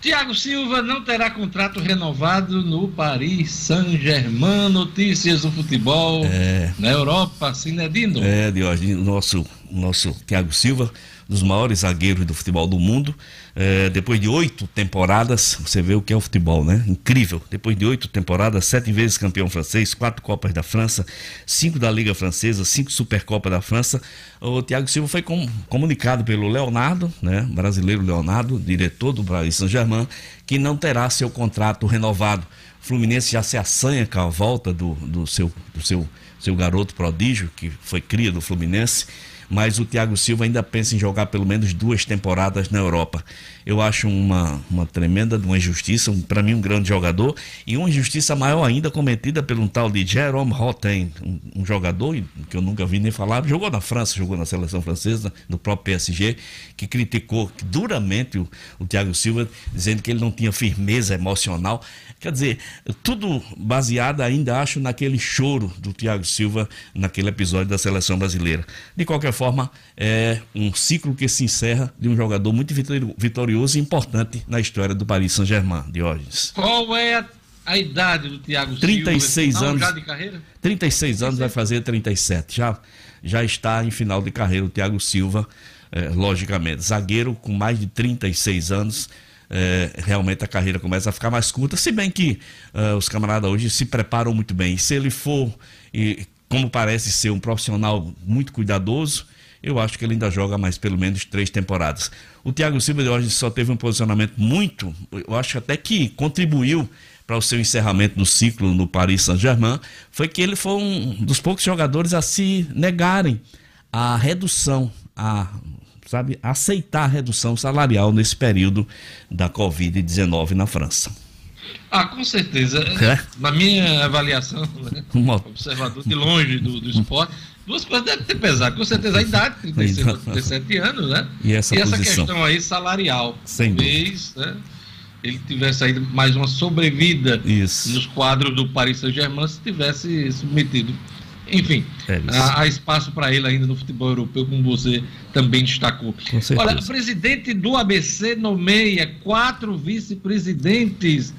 Tiago Silva não terá contrato renovado no Paris Saint-Germain. Notícias do futebol é, na Europa, Sinedino. É, Diógenes, nosso, nosso Tiago Silva dos maiores zagueiros do futebol do mundo. É, depois de oito temporadas, você vê o que é o futebol, né? Incrível. Depois de oito temporadas, sete vezes campeão francês, quatro Copas da França, cinco da Liga Francesa, cinco Supercopa da França. O Thiago Silva foi com, comunicado pelo Leonardo, né? Brasileiro Leonardo, diretor do Paris Saint-Germain, que não terá seu contrato renovado. O Fluminense já se assanha com a volta do, do, seu, do seu, seu garoto prodígio, que foi cria do Fluminense mas o Thiago Silva ainda pensa em jogar pelo menos duas temporadas na Europa. Eu acho uma, uma tremenda uma injustiça, um, para mim um grande jogador, e uma injustiça maior ainda cometida por um tal de Jerome Rotten, um, um, jogador que eu nunca vi nem falar, jogou na França, jogou na seleção francesa, no próprio PSG, que criticou duramente o, o Thiago Silva, dizendo que ele não tinha firmeza emocional. Quer dizer, tudo baseado ainda, acho, naquele choro do Thiago Silva naquele episódio da seleção brasileira. De qualquer forma, é um ciclo que se encerra de um jogador muito vitorioso e importante na história do Paris Saint-Germain, Diógenes. Qual é a, a idade do Thiago 36 Silva? anos. Já de carreira? 36 anos, vai fazer 37. Já, já está em final de carreira o Thiago Silva, é, logicamente. Zagueiro com mais de 36 anos é, realmente a carreira começa a ficar mais curta, se bem que uh, os camaradas hoje se preparam muito bem. E se ele for, e como parece ser um profissional muito cuidadoso, eu acho que ele ainda joga mais pelo menos três temporadas. O Thiago Silva de hoje só teve um posicionamento muito, eu acho até que contribuiu para o seu encerramento do ciclo no Paris Saint-Germain, foi que ele foi um dos poucos jogadores a se negarem a redução, a sabe, aceitar a redução salarial nesse período da Covid-19 na França. Ah, com certeza. É? Na minha avaliação, né, observador de longe do, do esporte, duas coisas devem ter pesado. Com certeza a idade, 36, 37 anos, né? E essa, e essa questão aí salarial. Sem Talvez, né? Ele tivesse aí mais uma sobrevida Isso. nos quadros do Paris Saint-Germain se tivesse submetido enfim, é há, há, espaço para ele ainda no futebol europeu, como você também destacou. Olha, o presidente do ABC nomeia quatro vice-presidentes.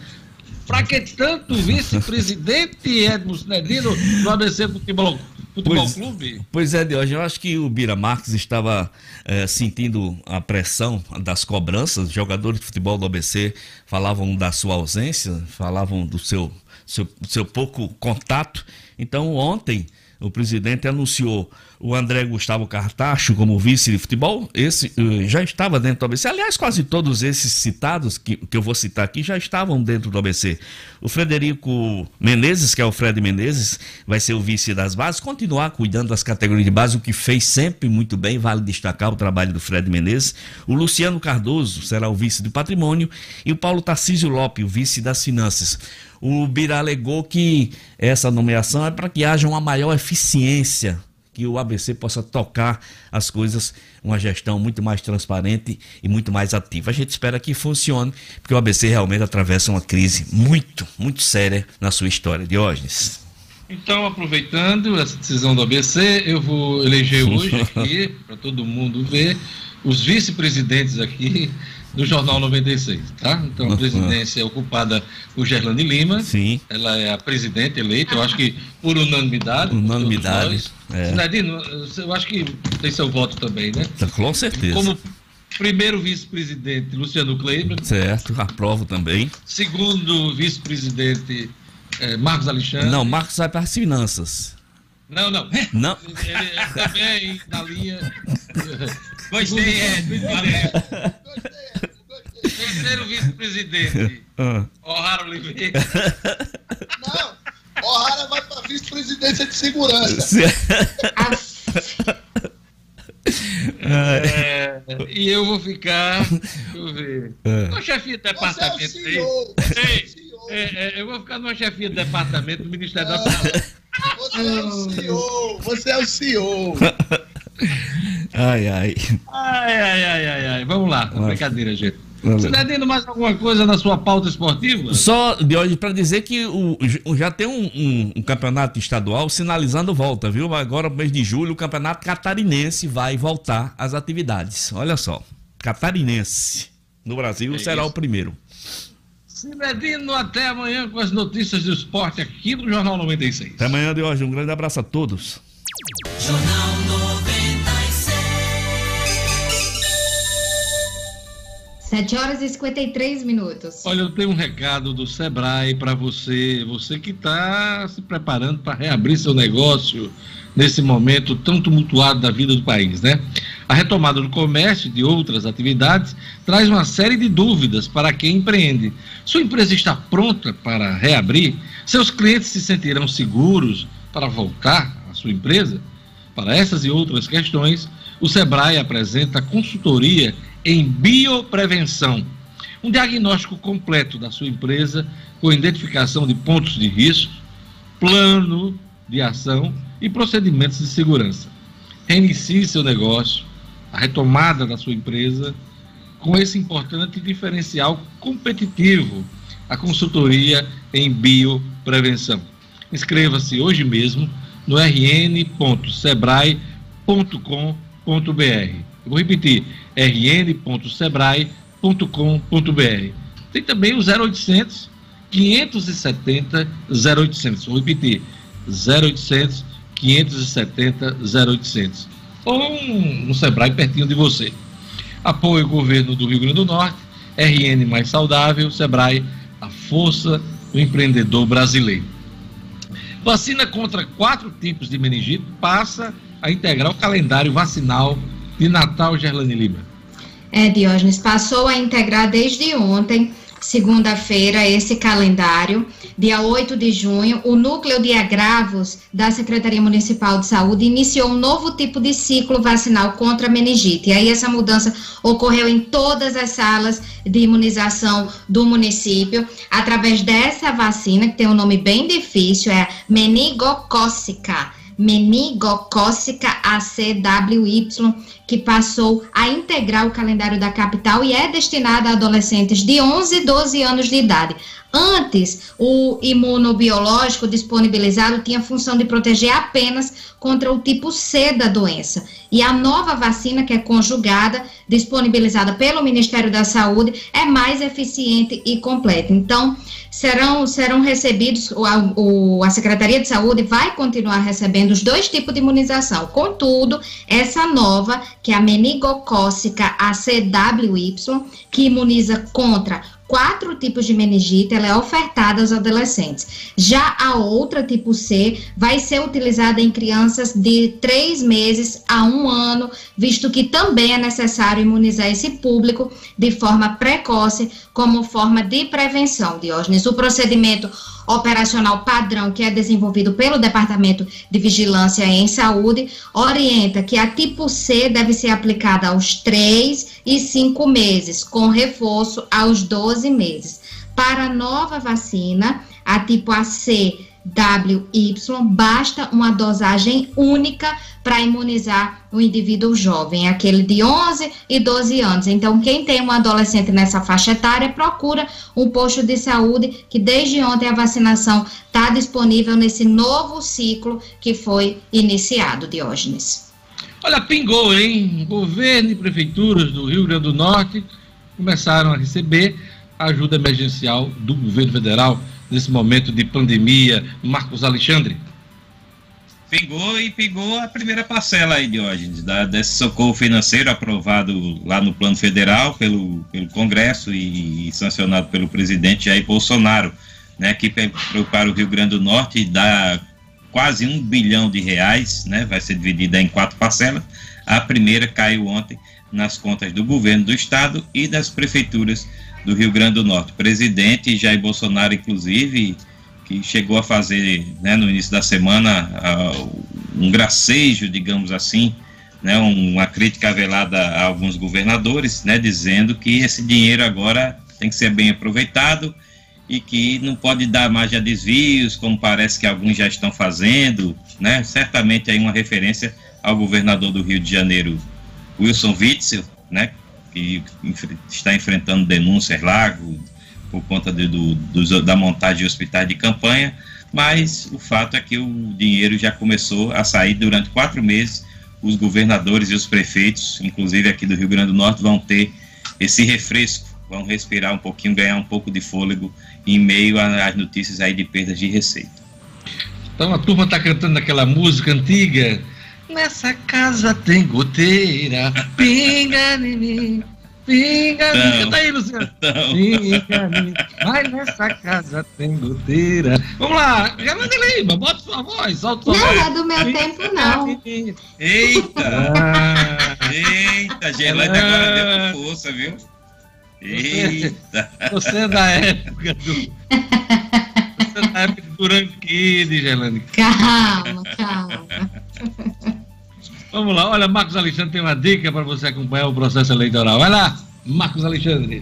Para que tanto vice-presidente, Edmo Sinedino, do ABC Futebol, Futebol pois, Clube? Pois é, de hoje eu acho que o Bira Marques estava é, sentindo a pressão das cobranças. Os jogadores de futebol do ABC falavam da sua ausência, falavam do seu, seu, seu pouco contato. Então, ontem, o presidente anunciou o André Gustavo Cartacho como vice de futebol, esse uh, já estava dentro do ABC. Aliás, quase todos esses citados que, que eu vou citar aqui já estavam dentro do ABC. O Frederico Menezes, que é o Fred Menezes, vai ser o vice das bases, continuar cuidando das categorias de base, o que fez sempre muito bem, vale destacar o trabalho do Fred Menezes. O Luciano Cardoso será o vice do patrimônio e o Paulo Tarcísio Lopes, o vice das finanças. O Bira alegou que essa nomeação é para que haja uma maior eficiência, que o ABC possa tocar as coisas, uma gestão muito mais transparente e muito mais ativa. A gente espera que funcione, porque o ABC realmente atravessa uma crise muito, muito séria na sua história. Diógenes. Então, aproveitando essa decisão do ABC, eu vou eleger hoje aqui, (laughs) para todo mundo ver, os vice-presidentes aqui do Jornal 96, tá? Então a presidência é ocupada por Gerlane Lima. Sim. Ela é a presidente eleita, eu acho que por unanimidade. Unanimidade. É. Sinadino, eu acho que tem seu voto também, né? Tá, com certeza. Como primeiro vice-presidente, Luciano Kleber. Certo, aprovo também. Segundo vice-presidente, é, Marcos Alexandre. Não, Marcos vai para as finanças. Não, não. Não. Ele, ele também na linha. (laughs) Gostei, é. Gostei. (laughs) Terceiro vice-presidente. (laughs) Ah. O'Hara Oliveira. Não, O'Hara vai para vice-presidência de segurança. É, e eu vou ficar. Deixa eu ver. É. Uma chefia de departamento. Você é o CEO, você é o CEO. É, é, eu vou ficar numa chefia de departamento do Ministério da Saúde. Você é o CEO. Você é o CEO. Ai, ai. Ai, ai, ai, ai, ai. Vamos lá. Brincadeira, gente. Você está tendo mais alguma coisa na sua pauta esportiva? Só de hoje para dizer que o, já tem um, um, um, campeonato estadual sinalizando volta, viu? Agora, no mês de julho, o campeonato catarinense vai voltar às atividades. Olha só, catarinense no Brasil é será isso. o primeiro. Sinedino, até amanhã com as notícias do esporte aqui no Jornal 96. Até amanhã de hoje. Um grande abraço a todos. Jornal 7 horas e 53 minutos. Olha, eu tenho um recado do Sebrae para você, você que está se preparando para reabrir seu negócio nesse momento tão tumultuado da vida do país, né? A retomada do comércio e de outras atividades traz uma série de dúvidas para quem empreende. Sua empresa está pronta para reabrir? Seus clientes se sentirão seguros para voltar à sua empresa? Para essas e outras questões, o Sebrae apresenta consultoria em bioprevenção, um diagnóstico completo da sua empresa com identificação de pontos de risco, plano de ação e procedimentos de segurança. Reinicie seu negócio, a retomada da sua empresa com esse importante diferencial competitivo, a consultoria em bioprevenção. Inscreva-se hoje mesmo no rn.sebrae.com.br. Vou repetir, rn.sebrae.com.br. Tem também o 0800 570 0800. Vou repetir, 0800 570 0800. Ou um, um Sebrae pertinho de você. Apoio o governo do Rio Grande do Norte, RN Mais Saudável, Sebrae, a força do empreendedor brasileiro. Vacina contra quatro tipos de meningite passa a integrar o calendário vacinal de Natal Gerlane Lima. É, Diógenes, passou a integrar desde ontem segunda-feira, esse calendário. Dia 8 de junho, o Núcleo de Agravos da Secretaria Municipal de Saúde iniciou um novo tipo de ciclo vacinal contra a meningite. E aí, essa mudança ocorreu em todas as salas de imunização do município, através dessa vacina, que tem um nome bem difícil, é meningocócica meningocócica ACWY, que passou a integrar o calendário da capital e é destinada a adolescentes de 11 e 12 anos de idade. Antes, o imunobiológico disponibilizado tinha função de proteger apenas contra o tipo C da doença. E a nova vacina, que é conjugada, disponibilizada pelo Ministério da Saúde, é mais eficiente e completa. Então, serão, serão recebidos, a, o, a Secretaria de Saúde vai continuar recebendo os dois tipos de imunização. Contudo, essa nova, que é a meningocócica ACWY, que imuniza contra quatro tipos de meningite, ela é ofertada aos adolescentes. Já a outra, tipo C, vai ser utilizada em crianças de três meses a um ano, visto que também é necessário imunizar esse público de forma precoce, como forma de prevenção, Diógenes. O procedimento operacional padrão que é desenvolvido pelo Departamento de Vigilância em Saúde orienta que a tipo C deve ser aplicada aos 3 e 5 meses, com reforço aos 12 meses. Para a nova vacina, a tipo AC WY, basta uma dosagem única para imunizar o indivíduo jovem, aquele de 11 e 12 anos. Então, quem tem um adolescente nessa faixa etária, procura um posto de saúde, que desde ontem a vacinação está disponível nesse novo ciclo que foi iniciado, Diógenes. Olha, pingou, hein? Governo e prefeituras do Rio Grande do Norte começaram a receber ajuda emergencial do governo federal nesse momento de pandemia. Marcos Alexandre. Pingou e pingou a primeira parcela aí, Diógenes, da, desse socorro financeiro aprovado lá no plano federal pelo, pelo Congresso e, e sancionado pelo presidente Jair Bolsonaro, né, que para o Rio Grande do Norte dá quase um bilhão de reais, né, vai ser dividida em quatro parcelas. A primeira caiu ontem nas contas do governo do estado e das prefeituras do Rio Grande do Norte. O presidente Jair Bolsonaro, inclusive, que chegou a fazer né, no início da semana uh, um gracejo, digamos assim, né, uma crítica velada a alguns governadores, né, dizendo que esse dinheiro agora tem que ser bem aproveitado e que não pode dar mais a desvios, como parece que alguns já estão fazendo, né, certamente aí uma referência ao governador do Rio de Janeiro, Wilson Witzel, né, que está enfrentando denúncias lá por conta de, do, do, da montagem de hospitais de campanha, mas o fato é que o dinheiro já começou a sair durante quatro meses. Os governadores e os prefeitos, inclusive aqui do Rio Grande do Norte, vão ter esse refresco, vão respirar um pouquinho, ganhar um pouco de fôlego em meio às notícias aí de perdas de receita. Então a turma está cantando aquela música antiga Nessa casa tem goteira, pinga em mim, pinga em mim. Canta aí, Luciano. Pinga em mim, mas nessa casa tem goteira. Vamos lá, Gerlane Lima, bota sua voz, solta sua não, voz. Não, é do meu pinga tempo, não. Eita! Ah. Eita, Gerlane agora deu com força, viu? Eita! Você é da época do... Você é da época do Ranquide, Gerlane. Calma, calma. Vamos lá, olha, Marcos Alexandre tem uma dica para você acompanhar o processo eleitoral. Vai lá, Marcos Alexandre.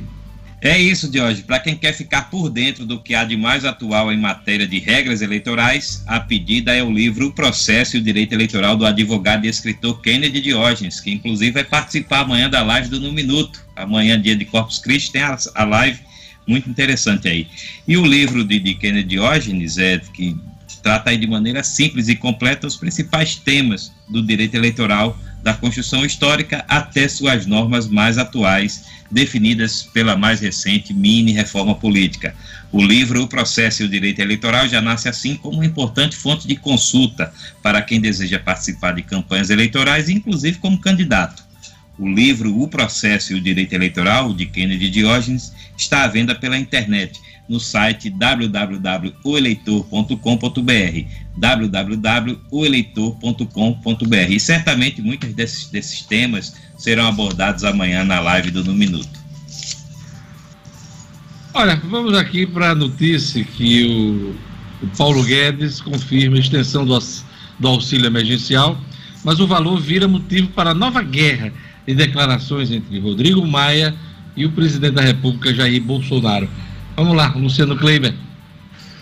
É isso, Jorge. Para quem quer ficar por dentro do que há de mais atual em matéria de regras eleitorais, a pedida é o livro O Processo e o Direito Eleitoral do advogado e escritor Kennedy Diógenes, que inclusive vai participar amanhã da live do No Minuto. Amanhã, dia de Corpus Christi, tem a, live muito interessante aí. E o livro de, de Kennedy Diógenes é que trata aí de maneira simples e completa os principais temas do direito eleitoral da Constituição Histórica até suas normas mais atuais definidas pela mais recente mini reforma política. O livro O Processo e o Direito Eleitoral já nasce assim como uma importante fonte de consulta para quem deseja participar de campanhas eleitorais, inclusive como candidato. O livro O Processo e o Direito Eleitoral, de Kennedy Diógenes, está à venda pela internet no site www.oeleitor.com.br www.oeleitor.com.br e certamente muitos desses, desses temas serão abordados amanhã na live do No Minuto. Olha, vamos aqui para a notícia que o, o, Paulo Guedes confirma a extensão do, do auxílio emergencial, mas o valor vira motivo para nova guerra de declarações entre Rodrigo Maia e o presidente da República, Jair Bolsonaro. Vamos lá, Luciano Kleiber.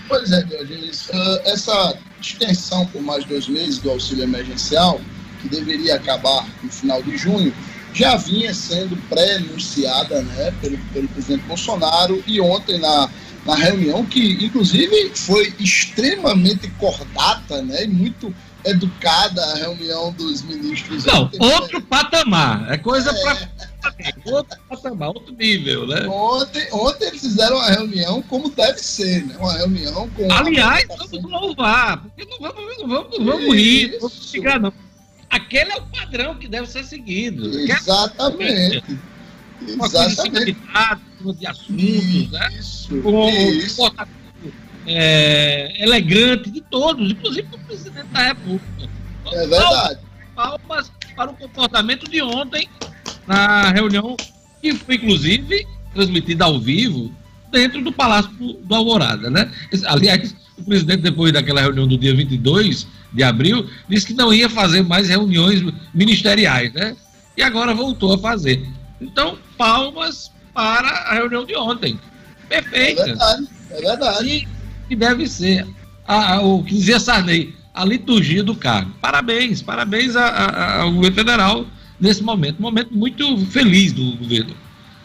Pois é, Diogenes, essa extensão por mais dois meses do auxílio emergencial, que deveria acabar no final de junho, já vinha sendo pré-anunciada né, pelo, pelo presidente Bolsonaro e ontem na, na reunião, que inclusive foi extremamente cordata né, e muito educada a reunião dos ministros. Não, ontem, outro né? patamar, é coisa é... para (laughs) outro patamar, outro nível, né? Ontem, ontem eles fizeram uma reunião como deve ser, né? Uma reunião com. Aliás, vamos louvar, porque não vamos, não vamos, não vamos rir, não vamos ficar, não aquele é o padrão que deve ser seguido. Exatamente. Uma Exatamente. coisa de assuntos, né? Com isso. É, elegante de todos, inclusive do presidente da República. É verdade. Palmas para o comportamento de ontem na reunião que foi, inclusive, transmitida ao vivo dentro do Palácio do Alvorada, né? Aliás, o presidente, depois daquela reunião do dia 22 de abril, disse que não ia fazer mais reuniões ministeriais, né? E agora voltou a fazer. Então, palmas para a reunião de ontem. Perfeita. É verdade, é verdade. E que deve ser a, a, o que dizia Sarney, a liturgia do cargo. Parabéns, parabéns a, ao governo federal nesse momento. Um momento muito feliz do governo.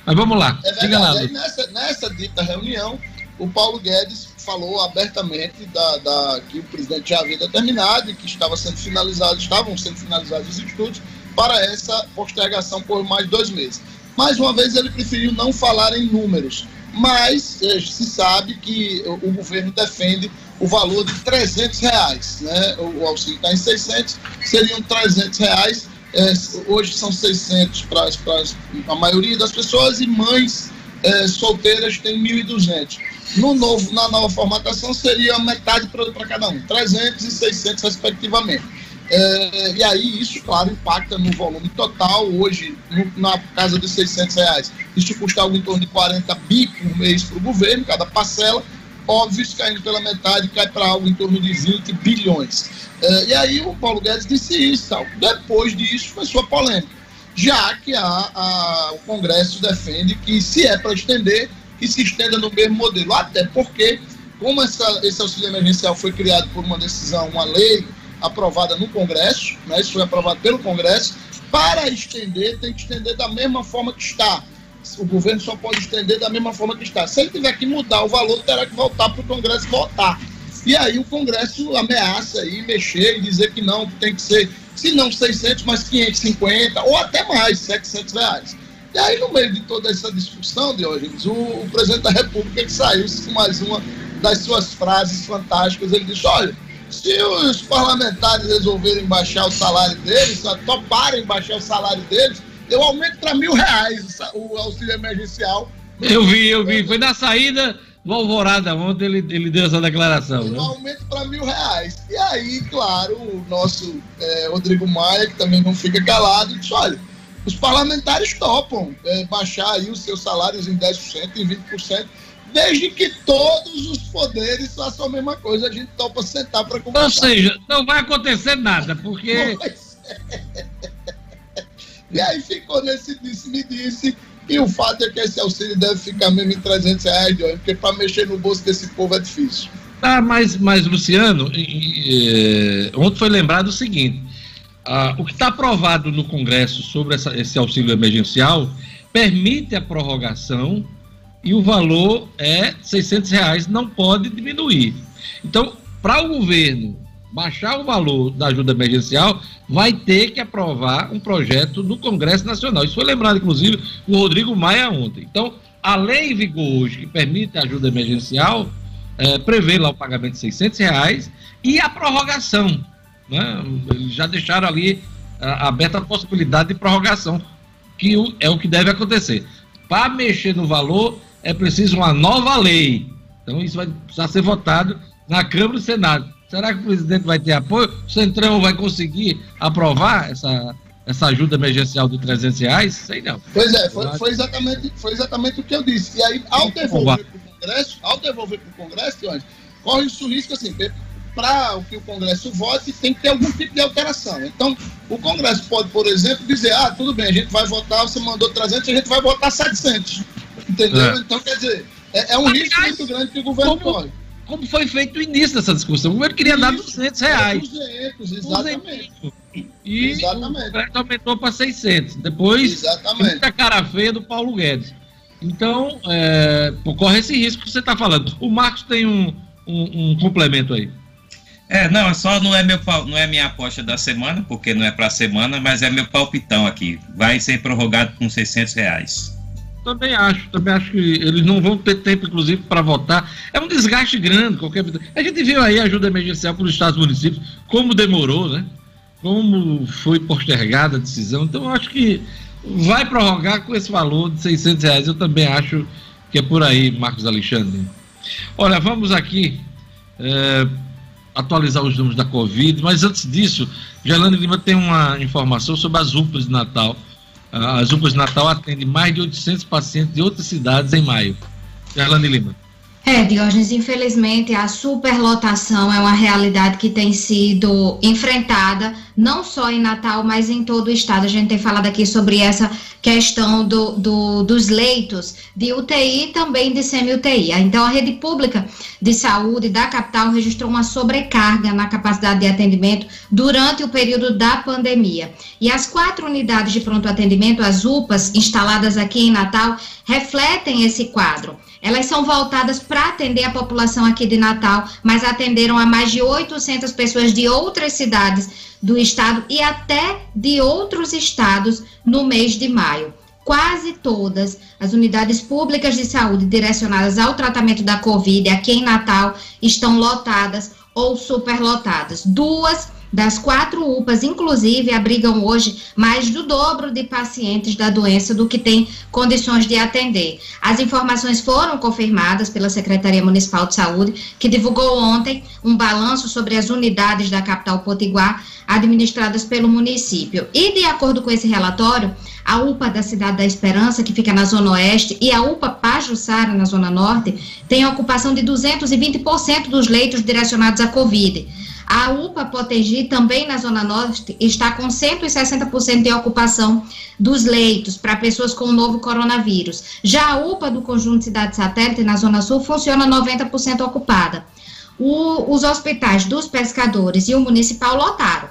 Mas vamos lá, é lá. Nessa, nessa dita reunião, o Paulo Guedes falou abertamente da, da, que o presidente já havia determinado e que estava sendo finalizado, estavam sendo finalizados os estudos para essa postergação por mais dois meses. Mais uma vez, ele preferiu não falar em números, mas eh, se sabe que o, governo defende o valor de 300 reais. Né? O, o auxílio está em 600, seriam 300 reais. É, hoje são 600 para a maioria das pessoas e mães é, solteiras têm 1.200. No novo, na nova formatação seria metade para cada um, 300 e 600 respectivamente. É, e aí isso, claro, impacta no volume total. Hoje, no, na casa de 600 reais, isso custa algo em torno de 40 bi por mês para o governo, cada parcela. Óbvio, isso caindo pela metade, cai para algo em torno de 20 bilhões. É, e aí o Paulo Guedes disse isso. Tal. Depois disso, foi sua polêmica. Já que a, a, o Congresso defende que, se é para estender, que se estenda no mesmo modelo. Até porque, como essa, esse auxílio emergencial foi criado por uma decisão, uma lei aprovada no Congresso, né, isso foi aprovado pelo Congresso, para estender, tem que estender da mesma forma que está. O governo só pode estender da mesma forma que está. Se ele tiver que mudar o valor, terá que voltar para o Congresso votar. E aí o Congresso ameaça aí mexer e dizer que não, que tem que ser, se não 600, mas 550 ou até mais, 700 reais. E aí, no meio de toda essa discussão, Diógenes, o, o presidente da República que saiu com mais uma das suas frases fantásticas. Ele disse: olha, se os parlamentares resolverem baixar o salário deles, toparem baixar o salário deles, eu aumento para mil reais o auxílio emergencial. Eu vi, eu vi. Foi na saída do Alvorada ontem ele, ele deu essa declaração. Um né? aumento para mil reais. E aí, claro, o nosso é, Rodrigo Maia, que também não fica calado, disse: olha os parlamentares topam é, baixar aí os seus salários em 10%, em 20%, desde que todos os poderes façam a mesma coisa, a gente topa sentar para conversar. Ou seja, não vai acontecer nada, porque E aí ficou nesse disse-me-disse. E o fato é que esse auxílio deve ficar mesmo em 300 reais, porque para mexer no bolso desse povo é difícil. Ah, mas, mas Luciano, e, e, ontem foi lembrado o seguinte: ah, o que está aprovado no Congresso sobre essa, esse auxílio emergencial permite a prorrogação e o valor é 600 reais, não pode diminuir. Então, para o governo baixar o valor da ajuda emergencial, vai ter que aprovar um projeto no Congresso Nacional. Isso foi lembrado, inclusive, o Rodrigo Maia ontem. Então, a lei em vigor hoje, que permite a ajuda emergencial, é, prevê lá o pagamento de 600 reais e a prorrogação. Né? Eles já deixaram ali a, aberta a possibilidade de prorrogação, que é o que deve acontecer. Para mexer no valor, é preciso uma nova lei. Então, isso vai precisar ser votado na Câmara e Senado. Será que o presidente vai ter apoio? O Centrão vai conseguir aprovar essa, essa ajuda emergencial de 300 reais? Sei não. Pois é, foi, foi, exatamente, foi exatamente o que eu disse. E aí, ao devolver para o Congresso, ao devolver para o Congresso, corre-se o risco assim, para que o Congresso vote, tem que ter algum tipo de alteração. Então, o Congresso pode, por exemplo, dizer, ah, tudo bem, a gente vai votar, você mandou 300, a gente vai votar 700. Entendeu? É. Então, quer dizer, é, é um Mas, risco muito grande que o governo como, corre como foi feito o início dessa discussão. O governo queria Isso, dar 200 reais. 200, exatamente. 200. E exatamente. o crédito aumentou para 600. Depois, exatamente. muita cara feia do Paulo Guedes. Então, é, corre esse risco que você está falando. O Marcos tem um, um, um, complemento aí. É, não, só não é, meu, não é minha aposta da semana, porque não é para semana, mas é meu palpitão aqui. Vai ser prorrogado com 600 reais. Também acho, também acho que eles não vão ter tempo, inclusive, para votar. É um desgaste grande, qualquer. A gente viu aí a ajuda emergencial para os estados e municípios, como demorou, né? Como foi postergada a decisão. Então, acho que vai prorrogar com esse valor de 600 reais. Eu também acho que é por aí, Marcos Alexandre. Olha, vamos aqui é, atualizar os números da Covid, mas antes disso, Gelane Lima tem uma informação sobre as UPAs de Natal as UPAs Natal atendem mais de 800 pacientes de outras cidades em maio. Gerlane Lima. É, Diógenes, infelizmente a superlotação é uma realidade que tem sido enfrentada não só em Natal, mas em todo o estado. A gente tem falado aqui sobre essa questão do, do, dos leitos de UTI e também de semi-UTI. Então, a rede pública de saúde da capital registrou uma sobrecarga na capacidade de atendimento durante o período da pandemia. E as quatro unidades de pronto atendimento, as UPAs, instaladas aqui em Natal, refletem esse quadro. Elas são voltadas para atender a população aqui de Natal, mas atenderam a mais de 800 pessoas de outras cidades do estado e até de outros estados no mês de maio. Quase todas as unidades públicas de saúde direcionadas ao tratamento da Covid aqui em Natal estão lotadas ou superlotadas. Duas das quatro UPAs, inclusive, abrigam hoje mais do dobro de pacientes da doença do que tem condições de atender. As informações foram confirmadas pela Secretaria Municipal de Saúde, que divulgou ontem um balanço sobre as unidades da capital potiguar administradas pelo município. E, de acordo com esse relatório, a UPA da Cidade da Esperança, que fica na Zona Oeste, e a UPA Pajussara, na Zona Norte, tem ocupação de 220% dos leitos direcionados à Covid. A UPA Potegi, também na Zona Norte, está com 160% de ocupação dos leitos para pessoas com o novo coronavírus. Já a UPA do Conjunto Cidade Satélite, na Zona Sul, funciona 90% ocupada. O, os hospitais dos pescadores e o municipal lotaram.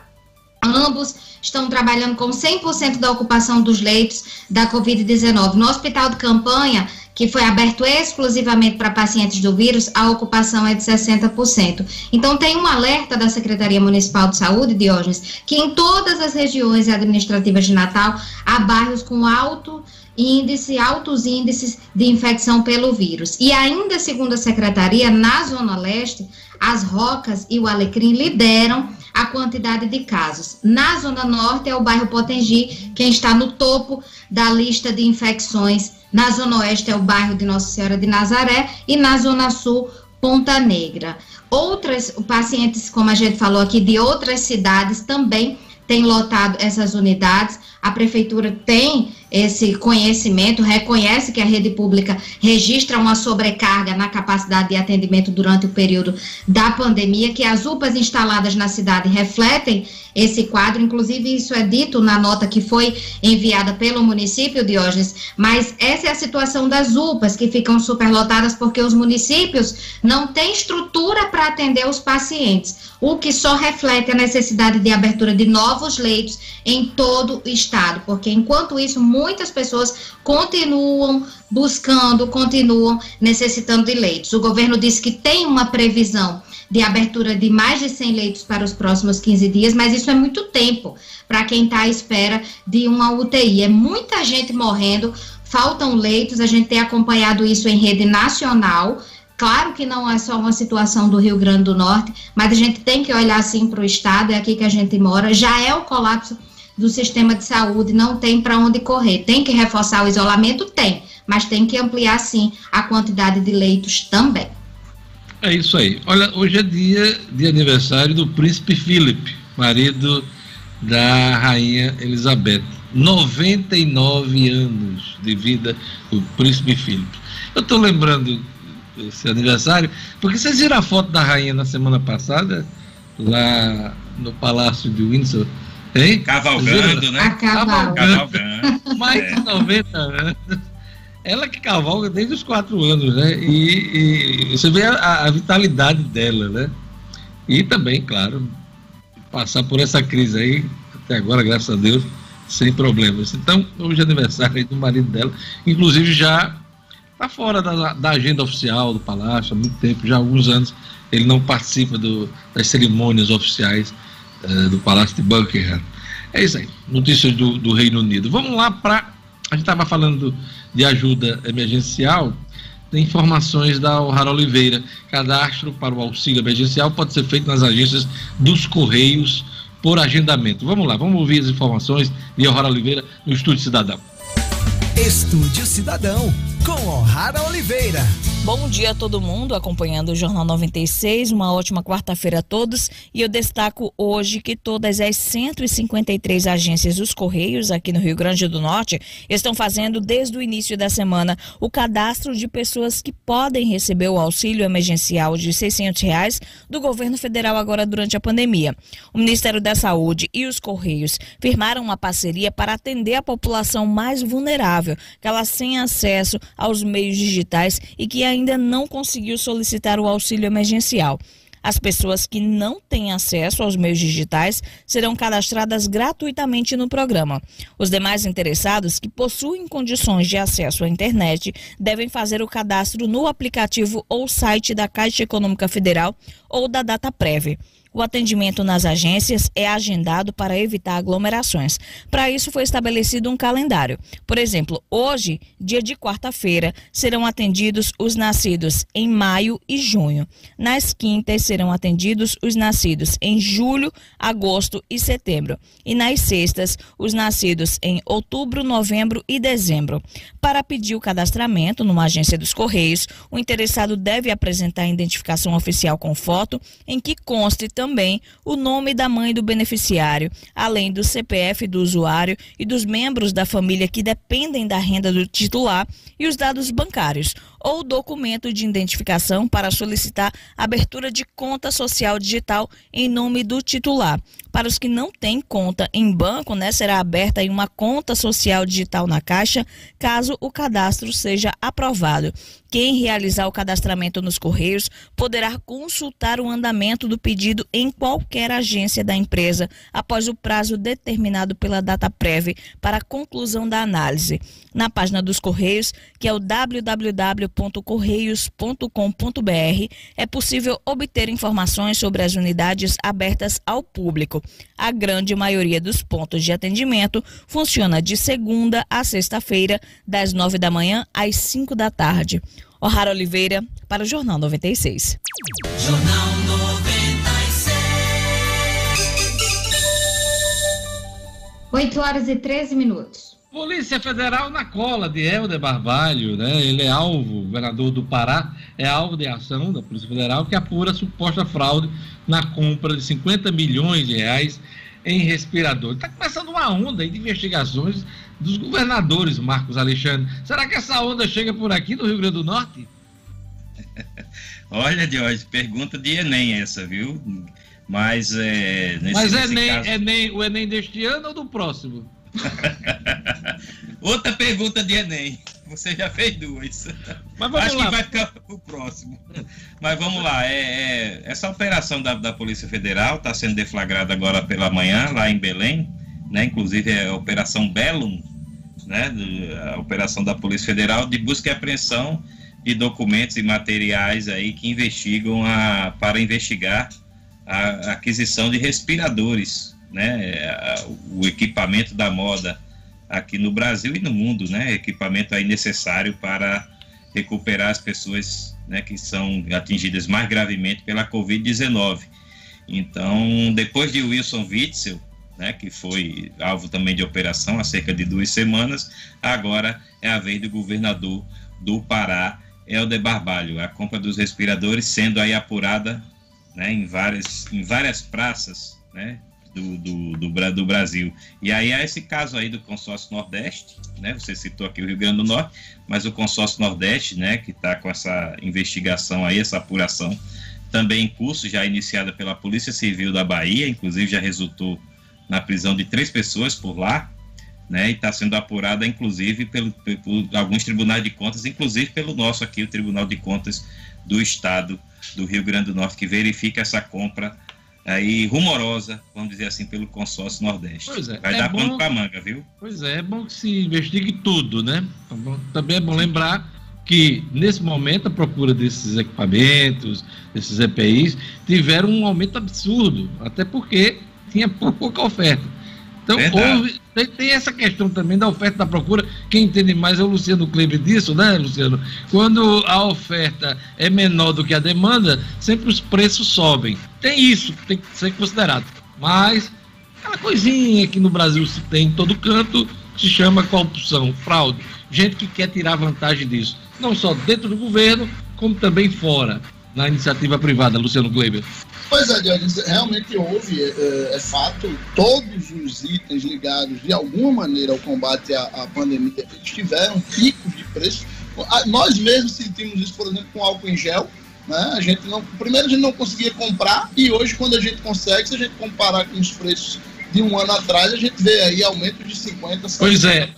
Ambos estão trabalhando com 100% da ocupação dos leitos da Covid-19. No hospital de campanha, que foi aberto exclusivamente para pacientes do vírus, a ocupação é de 60%. Então, tem um alerta da Secretaria Municipal de Saúde, Diógenes, que em todas as regiões administrativas de Natal há bairros com alto índice, altos índices de infecção pelo vírus. E ainda segundo a secretaria, na Zona Leste, as Rocas e o Alecrim lideram a quantidade de casos. Na Zona Norte é o bairro Potengi, quem está no topo da lista de infecções. Na Zona Oeste é o bairro de Nossa Senhora de Nazaré e na Zona Sul, Ponta Negra. Outras pacientes, como a gente falou aqui, de outras cidades também têm lotado essas unidades. A prefeitura tem esse conhecimento, reconhece que a rede pública registra uma sobrecarga na capacidade de atendimento durante o período da pandemia, que as UPAs instaladas na cidade refletem esse quadro, inclusive isso é dito na nota que foi enviada pelo município, Diógenes, mas essa é a situação das UPAs, que ficam superlotadas porque os municípios não têm estrutura para atender os pacientes, o que só reflete a necessidade de abertura de novos leitos em todo o estado, porque enquanto isso, muitas pessoas continuam buscando, continuam necessitando de leitos. O governo disse que tem uma previsão de abertura de mais de 100 leitos para os próximos 15 dias, mas isso é muito tempo para quem está à espera de uma UTI. É muita gente morrendo, faltam leitos, a gente tem acompanhado isso em rede nacional. Claro que não é só uma situação do Rio Grande do Norte, mas a gente tem que olhar assim para o estado, é aqui que a gente mora, já é o colapso do sistema de saúde, não tem para onde correr. Tem que reforçar o isolamento? Tem, mas tem que ampliar sim a quantidade de leitos também. É isso aí. Olha, hoje é dia de aniversário do príncipe Philip, marido da rainha Elizabeth. 99 anos de vida do príncipe Philip. Eu estou lembrando esse aniversário, porque vocês viram a foto da rainha na semana passada, lá no Palácio de Windsor? Hein? Cavalgando, né? Cavalgando. Cavalgando. Mais de 90 anos ela que cavalga desde os quatro anos, né? E, e você vê a, a, vitalidade dela, né? E também, claro, passar por essa crise aí, até agora, graças a Deus, sem problemas. Então, hoje é aniversário do marido dela, inclusive já está fora da, da, agenda oficial do Palácio há muito tempo, já há alguns anos ele não participa do, das cerimônias oficiais uh, do Palácio de Buckingham. É isso aí, notícias do, do Reino Unido. Vamos lá para. A gente estava falando de ajuda emergencial, tem informações da O'Hara Oliveira. Cadastro para o auxílio emergencial pode ser feito nas agências dos Correios por agendamento. Vamos lá, vamos ouvir as informações de O'Hara Oliveira no Estúdio Cidadão. Estúdio Cidadão, com O'Hara Oliveira. Bom dia a todo mundo acompanhando o Jornal 96. Uma ótima quarta-feira a todos. E eu destaco hoje que todas as 153 agências dos Correios aqui no Rio Grande do Norte estão fazendo desde o início da semana o cadastro de pessoas que podem receber o auxílio emergencial de 600 reais do governo federal agora durante a pandemia. O Ministério da Saúde e os Correios firmaram uma parceria para atender a população mais vulnerável, aquela sem acesso aos meios digitais e que ainda não conseguiu solicitar o auxílio emergencial. As pessoas que não têm acesso aos meios digitais serão cadastradas gratuitamente no programa. Os demais interessados que possuem condições de acesso à internet devem fazer o cadastro no aplicativo ou site da Caixa Econômica Federal ou da Data Prévia. O atendimento nas agências é agendado para evitar aglomerações. Para isso foi estabelecido um calendário. Por exemplo, hoje, dia de quarta-feira, serão atendidos os nascidos em maio e junho. Nas quintas serão atendidos os nascidos em julho, agosto e setembro. E nas sextas, os nascidos em outubro, novembro e dezembro. Para pedir o cadastramento numa agência dos Correios, o interessado deve apresentar a identificação oficial com foto em que conste também também o nome da mãe do beneficiário, além do CPF do usuário e dos membros da família que dependem da renda do titular e os dados bancários ou documento de identificação para solicitar abertura de conta social digital em nome do titular. Para os que não têm conta em banco, né, será aberta uma conta social digital na Caixa, caso o cadastro seja aprovado. Quem realizar o cadastramento nos Correios poderá consultar o andamento do pedido em qualquer agência da empresa após o prazo determinado pela data prévia para a conclusão da análise. Na página dos Correios, que é o www.correios.com.br, é possível obter informações sobre as unidades abertas ao público. A grande maioria dos pontos de atendimento funciona de segunda a sexta-feira, das nove da manhã às cinco da tarde. O'Hara Oliveira, para o Jornal 96. Jornal 96. 8 horas e 13 minutos. Polícia Federal na cola de Helder Barbalho, né? Ele é alvo, governador do Pará, é alvo de ação da Polícia Federal que apura suposta fraude na compra de 50 milhões de reais em respirador. Está começando uma onda de investigações dos governadores, Marcos Alexandre. Será que essa onda chega por aqui no Rio Grande do Norte? (laughs) Olha, Jorge, pergunta de Enem essa, viu? Mas é. Nesse, Mas Enem, caso... Enem, o Enem deste ano ou do próximo? (laughs) Outra pergunta de Enem. Você já fez duas. Acho lá. que vai ficar o próximo. Mas vamos lá. É, é essa operação da, da Polícia Federal está sendo deflagrada agora pela manhã, lá em Belém. Né? Inclusive é a Operação Bellum, né? a operação da Polícia Federal de busca e apreensão de documentos e materiais aí que investigam a, para investigar a aquisição de respiradores, né? o equipamento da moda aqui no Brasil e no mundo, né? Equipamento aí necessário para recuperar as pessoas né, que são atingidas mais gravemente pela Covid-19. Então, depois de Wilson Witzel, né, que foi alvo também de operação há cerca de duas semanas, agora é a vez do governador do Pará, Helder Barbalho. A compra dos respiradores sendo aí apurada né, em, várias, em várias praças né, do, do, do, do, Brasil. E aí há esse caso aí do consórcio Nordeste, né? Você citou aqui o Rio Grande do Norte, mas o consórcio Nordeste, né, que está com essa investigação aí, essa apuração, também em curso, já iniciada pela Polícia Civil da Bahia, inclusive já resultou na prisão de três pessoas por lá, né? E está sendo apurada, inclusive, pelo, por alguns tribunais de contas, inclusive pelo nosso aqui, o Tribunal de Contas do Estado do Rio Grande do Norte, que verifica essa compra aí rumorosa, vamos dizer assim, pelo consórcio Nordeste. Pois é, Vai é dar bom, pano para manga, viu? Pois é, é bom que se investigue tudo, né? Também é bom lembrar que nesse momento a procura desses equipamentos, desses EPIs, tiveram um aumento absurdo, até porque tinha pouca oferta. Então, houve, tem, tem, essa questão também da oferta e da procura. Quem entende mais é o Luciano Kleber disso, né, Luciano? Quando a oferta é menor do que a demanda, sempre os preços sobem. Tem isso, tem que ser considerado. Mas, aquela coisinha que no Brasil se tem em todo canto, se chama corrupção, fraude. Gente que quer tirar vantagem disso. Não só dentro do governo, como também fora, na iniciativa privada, Luciano Kleber. Pois é, Dionísio, realmente houve, é, é, fato, todos os itens ligados de alguma maneira ao combate à, à pandemia tiveram picos de preço. Nós mesmos sentimos isso, por exemplo, com álcool em gel. Né? A gente não, primeiro a gente não conseguia comprar e hoje quando a gente consegue, se a gente comparar com os preços de um ano atrás, a gente vê aí aumento de 50, 60, Pois é,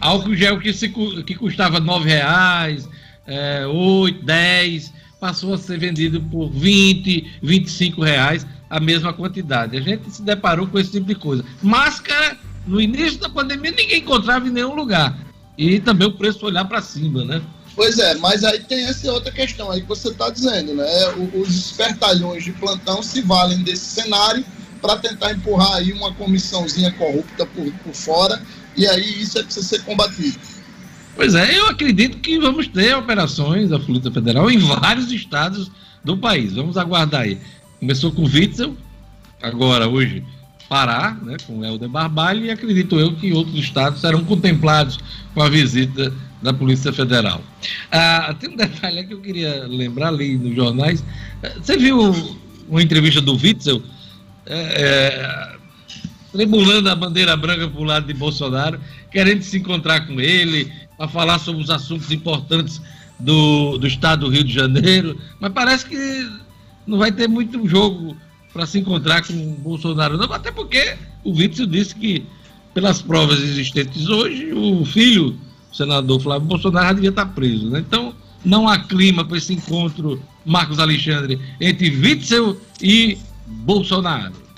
álcool gel que, se, que custava R$ reais, é, 8, 10 passou a ser vendido por 20, 25 reais a mesma quantidade. A gente se deparou com esse tipo de coisa. Máscara, no início da pandemia, ninguém encontrava em nenhum lugar. E também o preço olhar para cima, né? Pois é, mas aí tem essa outra questão aí que você está dizendo, né? Os espertalhões de plantão se valem desse cenário para tentar empurrar aí uma comissãozinha corrupta por, por fora, e aí isso é precisa ser combatido. Pois é, eu acredito que vamos ter operações da Polícia Federal em vários estados do país. Vamos aguardar aí. Começou com Witzel, agora hoje Pará, né, com Helder Barbalho, e acredito eu que outros estados serão contemplados com a visita da Polícia Federal. Ah, tem um detalhe que eu queria lembrar ali nos jornais. Você viu uma entrevista do Witzel é, é, tremulando a bandeira branca para o lado de Bolsonaro, querendo se encontrar com ele, para falar sobre os assuntos importantes do, do estado do Rio de Janeiro, mas parece que não vai ter muito jogo para se encontrar com o Bolsonaro, não, até porque o Witzel disse que, pelas provas existentes hoje, o filho, o senador Flávio Bolsonaro, já devia estar preso. Né? Então, não há clima para esse encontro, Marcos Alexandre, entre Witzel e Bolsonaro.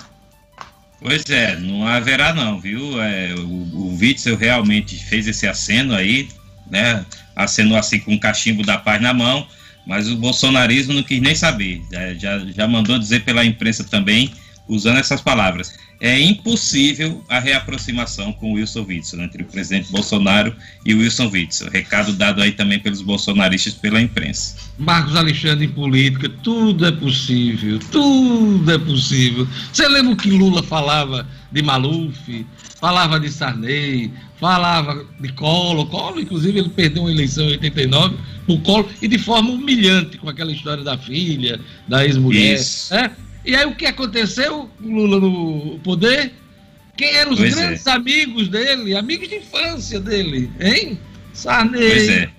Pois é, não haverá não, viu? É, o, o Witzel realmente fez esse aceno aí, né? Acenou assim com o cachimbo da paz na mão, mas o bolsonarismo não quis nem saber. Já, já mandou dizer pela imprensa também, usando essas palavras é impossível a reaproximação com o Wilson Witzel, entre o presidente Bolsonaro e o Wilson Witzel. Recado dado aí também pelos bolsonaristas pela imprensa. Marcos Alexandre em política, tudo é possível, tudo é possível. Você lembra o que Lula falava de Maluf, falava de Sarney, falava de Collor, Collor, inclusive, ele perdeu uma eleição em 89 por Collor, e de forma humilhante, com aquela história da filha, da ex-mulher. É? E aí o que aconteceu? O Lula no poder Quem eram os Pois grandes amigos dele, amigos de infância dele, hein? Sarney. Pois é.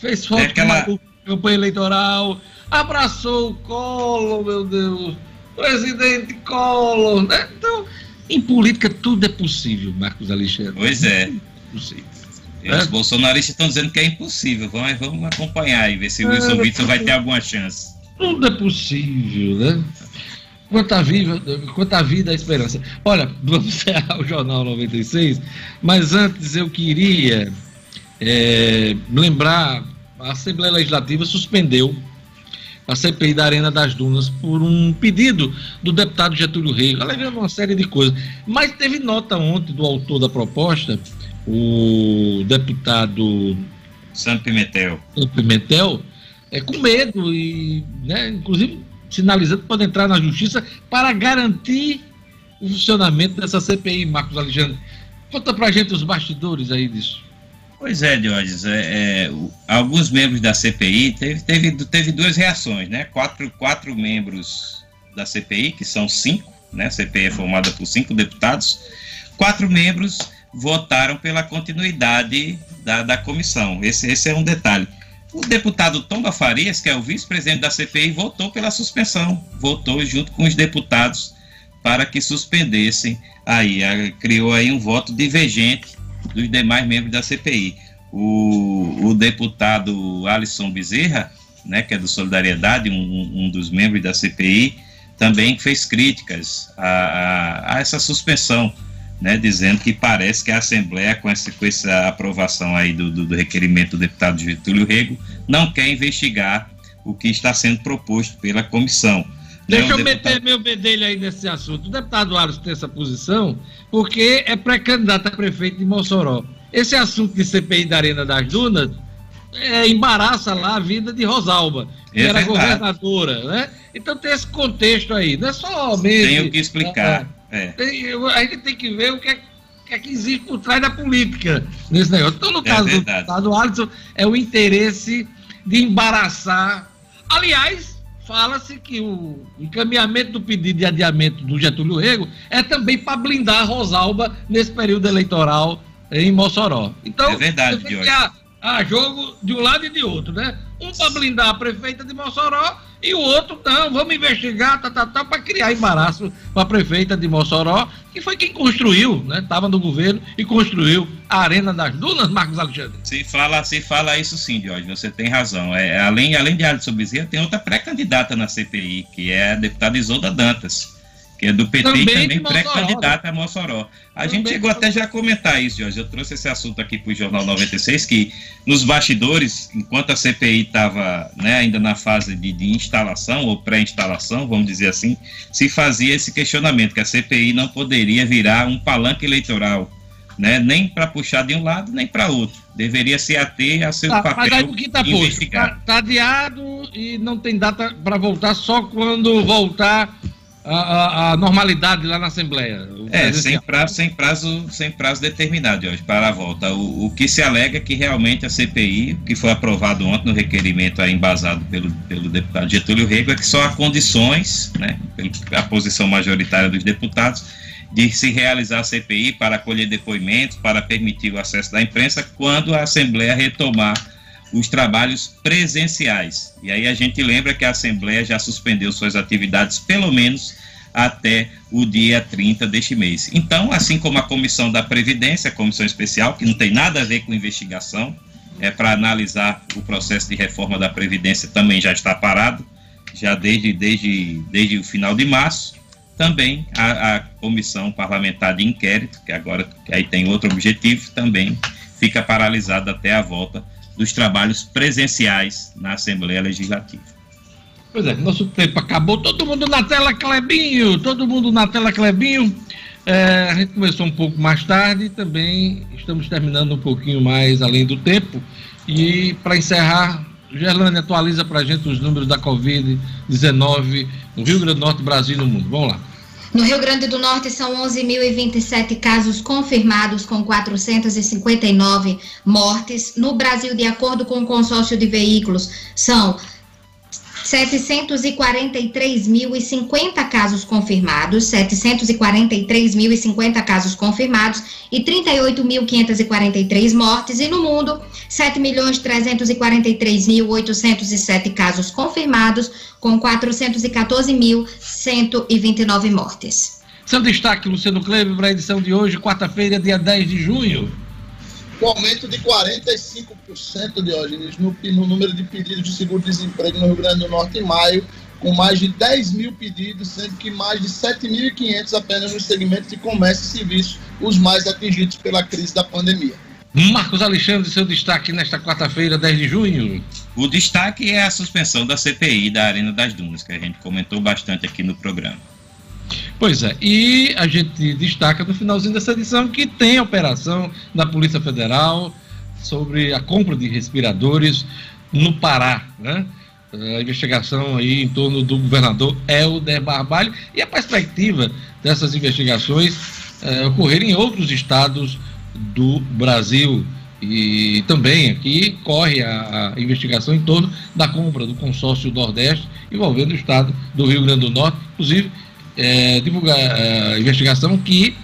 Fez foto É aquela- com a campanha eleitoral, abraçou o Collor, meu Deus. Presidente Collor, né? Então, em política tudo é possível, Marcos Alexandre. Pois é. Possível. E Os É. bolsonaristas estão dizendo que é impossível. Vamos, vamos acompanhar e ver se o É, Wilson é Witzel vai ter alguma chance. Tudo é possível, né? Quanto à, viva, quanto à vida, a esperança. Olha, (laughs) vamos encerrar o Jornal 96, mas antes eu queria é, lembrar: a Assembleia Legislativa suspendeu a CPI da Arena das Dunas por um pedido do deputado Getúlio Rego, alegando uma série de coisas. Mas teve nota ontem do autor da proposta, o deputado Santo Pimentel. o Pimentel, é, com medo e, né, inclusive, sinalizando que pode entrar na justiça para garantir o funcionamento dessa CPI, Marcos Alexandre. Conta pra gente os bastidores aí disso. Pois é, Diógenes, é, é, alguns membros da CPI teve, teve, teve duas reações, né? Quatro, quatro membros da CPI, que são cinco, né? A CPI é formada por cinco deputados. Quatro membros votaram pela continuidade da, da comissão. Esse, esse é um detalhe. O deputado Tomba Farias, que é o vice-presidente da CPI, votou pela suspensão, votou junto com os deputados para que suspendessem aí, criou aí um voto divergente dos demais membros da CPI. O, o deputado Alisson Bezerra, né, que é do Solidariedade, um, um dos membros da CPI, também fez críticas a, a, a essa suspensão, né, dizendo que parece que a Assembleia, com essa, com essa aprovação aí do, do, do requerimento do deputado Getúlio Rego, não quer investigar o que está sendo proposto pela comissão. né, Deixa eu deputado- meter meu bedelho aí nesse assunto. O deputado Alisson tem essa posição porque é pré-candidato a prefeito de Mossoró. Esse assunto de CPI da Arena das Dunas é, embaraça lá a vida de Rosalba, que É era verdade. governadora, né? Então tem esse contexto aí, não é somente... Tenho que explicar. É. Tem- a gente tem que ver o que é, o que é que existe por trás da política nesse negócio. Então, no É caso do verdade. deputado Alisson, é o interesse de embaraçar. Aliás, fala-se que o encaminhamento do pedido de adiamento do Getúlio Rego é também para blindar a Rosalba nesse período eleitoral em Mossoró. Então, É verdade, há, há jogo de um lado e de outro, né? Um para blindar a prefeita de Mossoró e o outro, não, vamos investigar, tá, tá, tá, para criar embaraço para a prefeita de Mossoró, que foi quem construiu, né? Estava no governo e construiu a Arena das Dunas, Marcos Alexandre. Se fala, se fala isso sim, Jorge, você tem razão. É, além, além de Alisson Bezerra, tem outra pré-candidata na CPI, que é a deputada Isolda Dantas, que é do PT Também e também Mossoró, pré-candidata a Mossoró. A gente Também chegou de até já a comentar isso, Jorge. Eu trouxe esse assunto aqui para o Jornal 96, que nos bastidores, enquanto a CPI estava né, ainda na fase de, de instalação ou pré-instalação, vamos dizer assim, se fazia esse questionamento, que a CPI não poderia virar um palanque eleitoral, né, nem para puxar de um lado, nem para outro. Deveria se ater a seu Tá, papel mas aí o que está posto? Está tá adiado e não tem data para voltar só quando voltar a, a- a normalidade lá na Assembleia. É, sem prazo, sem prazo, sem prazo determinado, Jorge, para a volta. O, o que se alega é que realmente a CPI, que foi aprovado ontem no requerimento aí embasado pelo, pelo deputado Getúlio Rego, é que só há condições, né, pela posição majoritária dos deputados, de se realizar a CPI para acolher depoimentos, para permitir o acesso da imprensa, quando a Assembleia retomar os trabalhos presenciais. E aí a gente lembra que a Assembleia já suspendeu suas atividades, pelo menos até o dia 30 deste mês. Então, assim como a Comissão da Previdência, a Comissão Especial, que não tem nada a ver com investigação, é para analisar o processo de reforma da Previdência, também já está parado, já desde, desde, desde o final de março. Também a, a Comissão Parlamentar de Inquérito, que agora que aí tem outro objetivo, também fica paralisada até a volta dos trabalhos presenciais na Assembleia Legislativa. Pois é, nosso tempo acabou. Todo mundo na tela, Clebinho! Todo mundo na tela, Clebinho. É, a gente começou um pouco mais tarde, também estamos terminando um pouquinho mais além do tempo. E para encerrar, Gerlane atualiza para a gente os números da Covid-19 no Rio Grande do Norte, Brasil e no mundo. Vamos lá. No Rio Grande do Norte são 11.027 casos confirmados, com 459 mortes. No Brasil, de acordo com o consórcio de veículos, são 743.050 casos confirmados, 743.050 casos confirmados e 38.543 mortes. E no mundo, 7.343.807 casos confirmados, com 414.129 mortes. Seu destaque, Luciano Kleber, para a edição de hoje, quarta-feira, dia 10 de junho. O aumento de 45%, Diógenes, no, no número de pedidos de seguro-desemprego no Rio Grande do Norte em maio, com mais de 10 mil pedidos, sendo que mais de 7.500 apenas nos segmentos de comércio e serviço, os mais atingidos pela crise da pandemia. Marcos Alexandre, seu destaque nesta quarta-feira, 10 de junho. O destaque é a suspensão da CPI da Arena das Dunas, que a gente comentou bastante aqui no programa. Pois é, e a gente destaca no finalzinho dessa edição que tem operação da Polícia Federal sobre a compra de respiradores no Pará, né? A investigação aí em torno do governador Helder Barbalho e a perspectiva dessas investigações eh, ocorrerem em outros estados do Brasil. E também aqui corre a, a, investigação em torno da compra do consórcio Nordeste envolvendo o estado do Rio Grande do Norte, inclusive é, divulgar a investigação que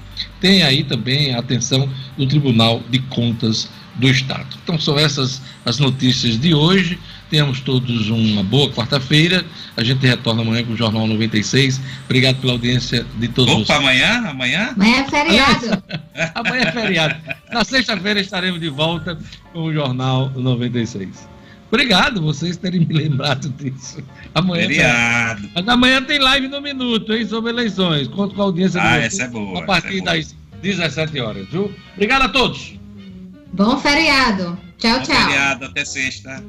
tem aí também a atenção do Tribunal de Contas do Estado. Então são essas as notícias de hoje. Tenhamos todos uma boa quarta-feira. A gente retorna amanhã com o Jornal 96. Obrigado pela audiência de todos Opa, vocês. amanhã? Amanhã? Amanhã é feriado. amanhã é feriado. Na sexta-feira estaremos de volta com o Jornal 96. Obrigado vocês terem me (laughs) lembrado disso. Amanhã Feriado. Tem... Mas amanhã tem live no Minuto, hein, sobre eleições. Conto com a audiência ah, essa é boa. A partir é das 17 horas, viu? Obrigado a todos. Bom feriado. Tchau, Bom tchau. feriado, até sexta.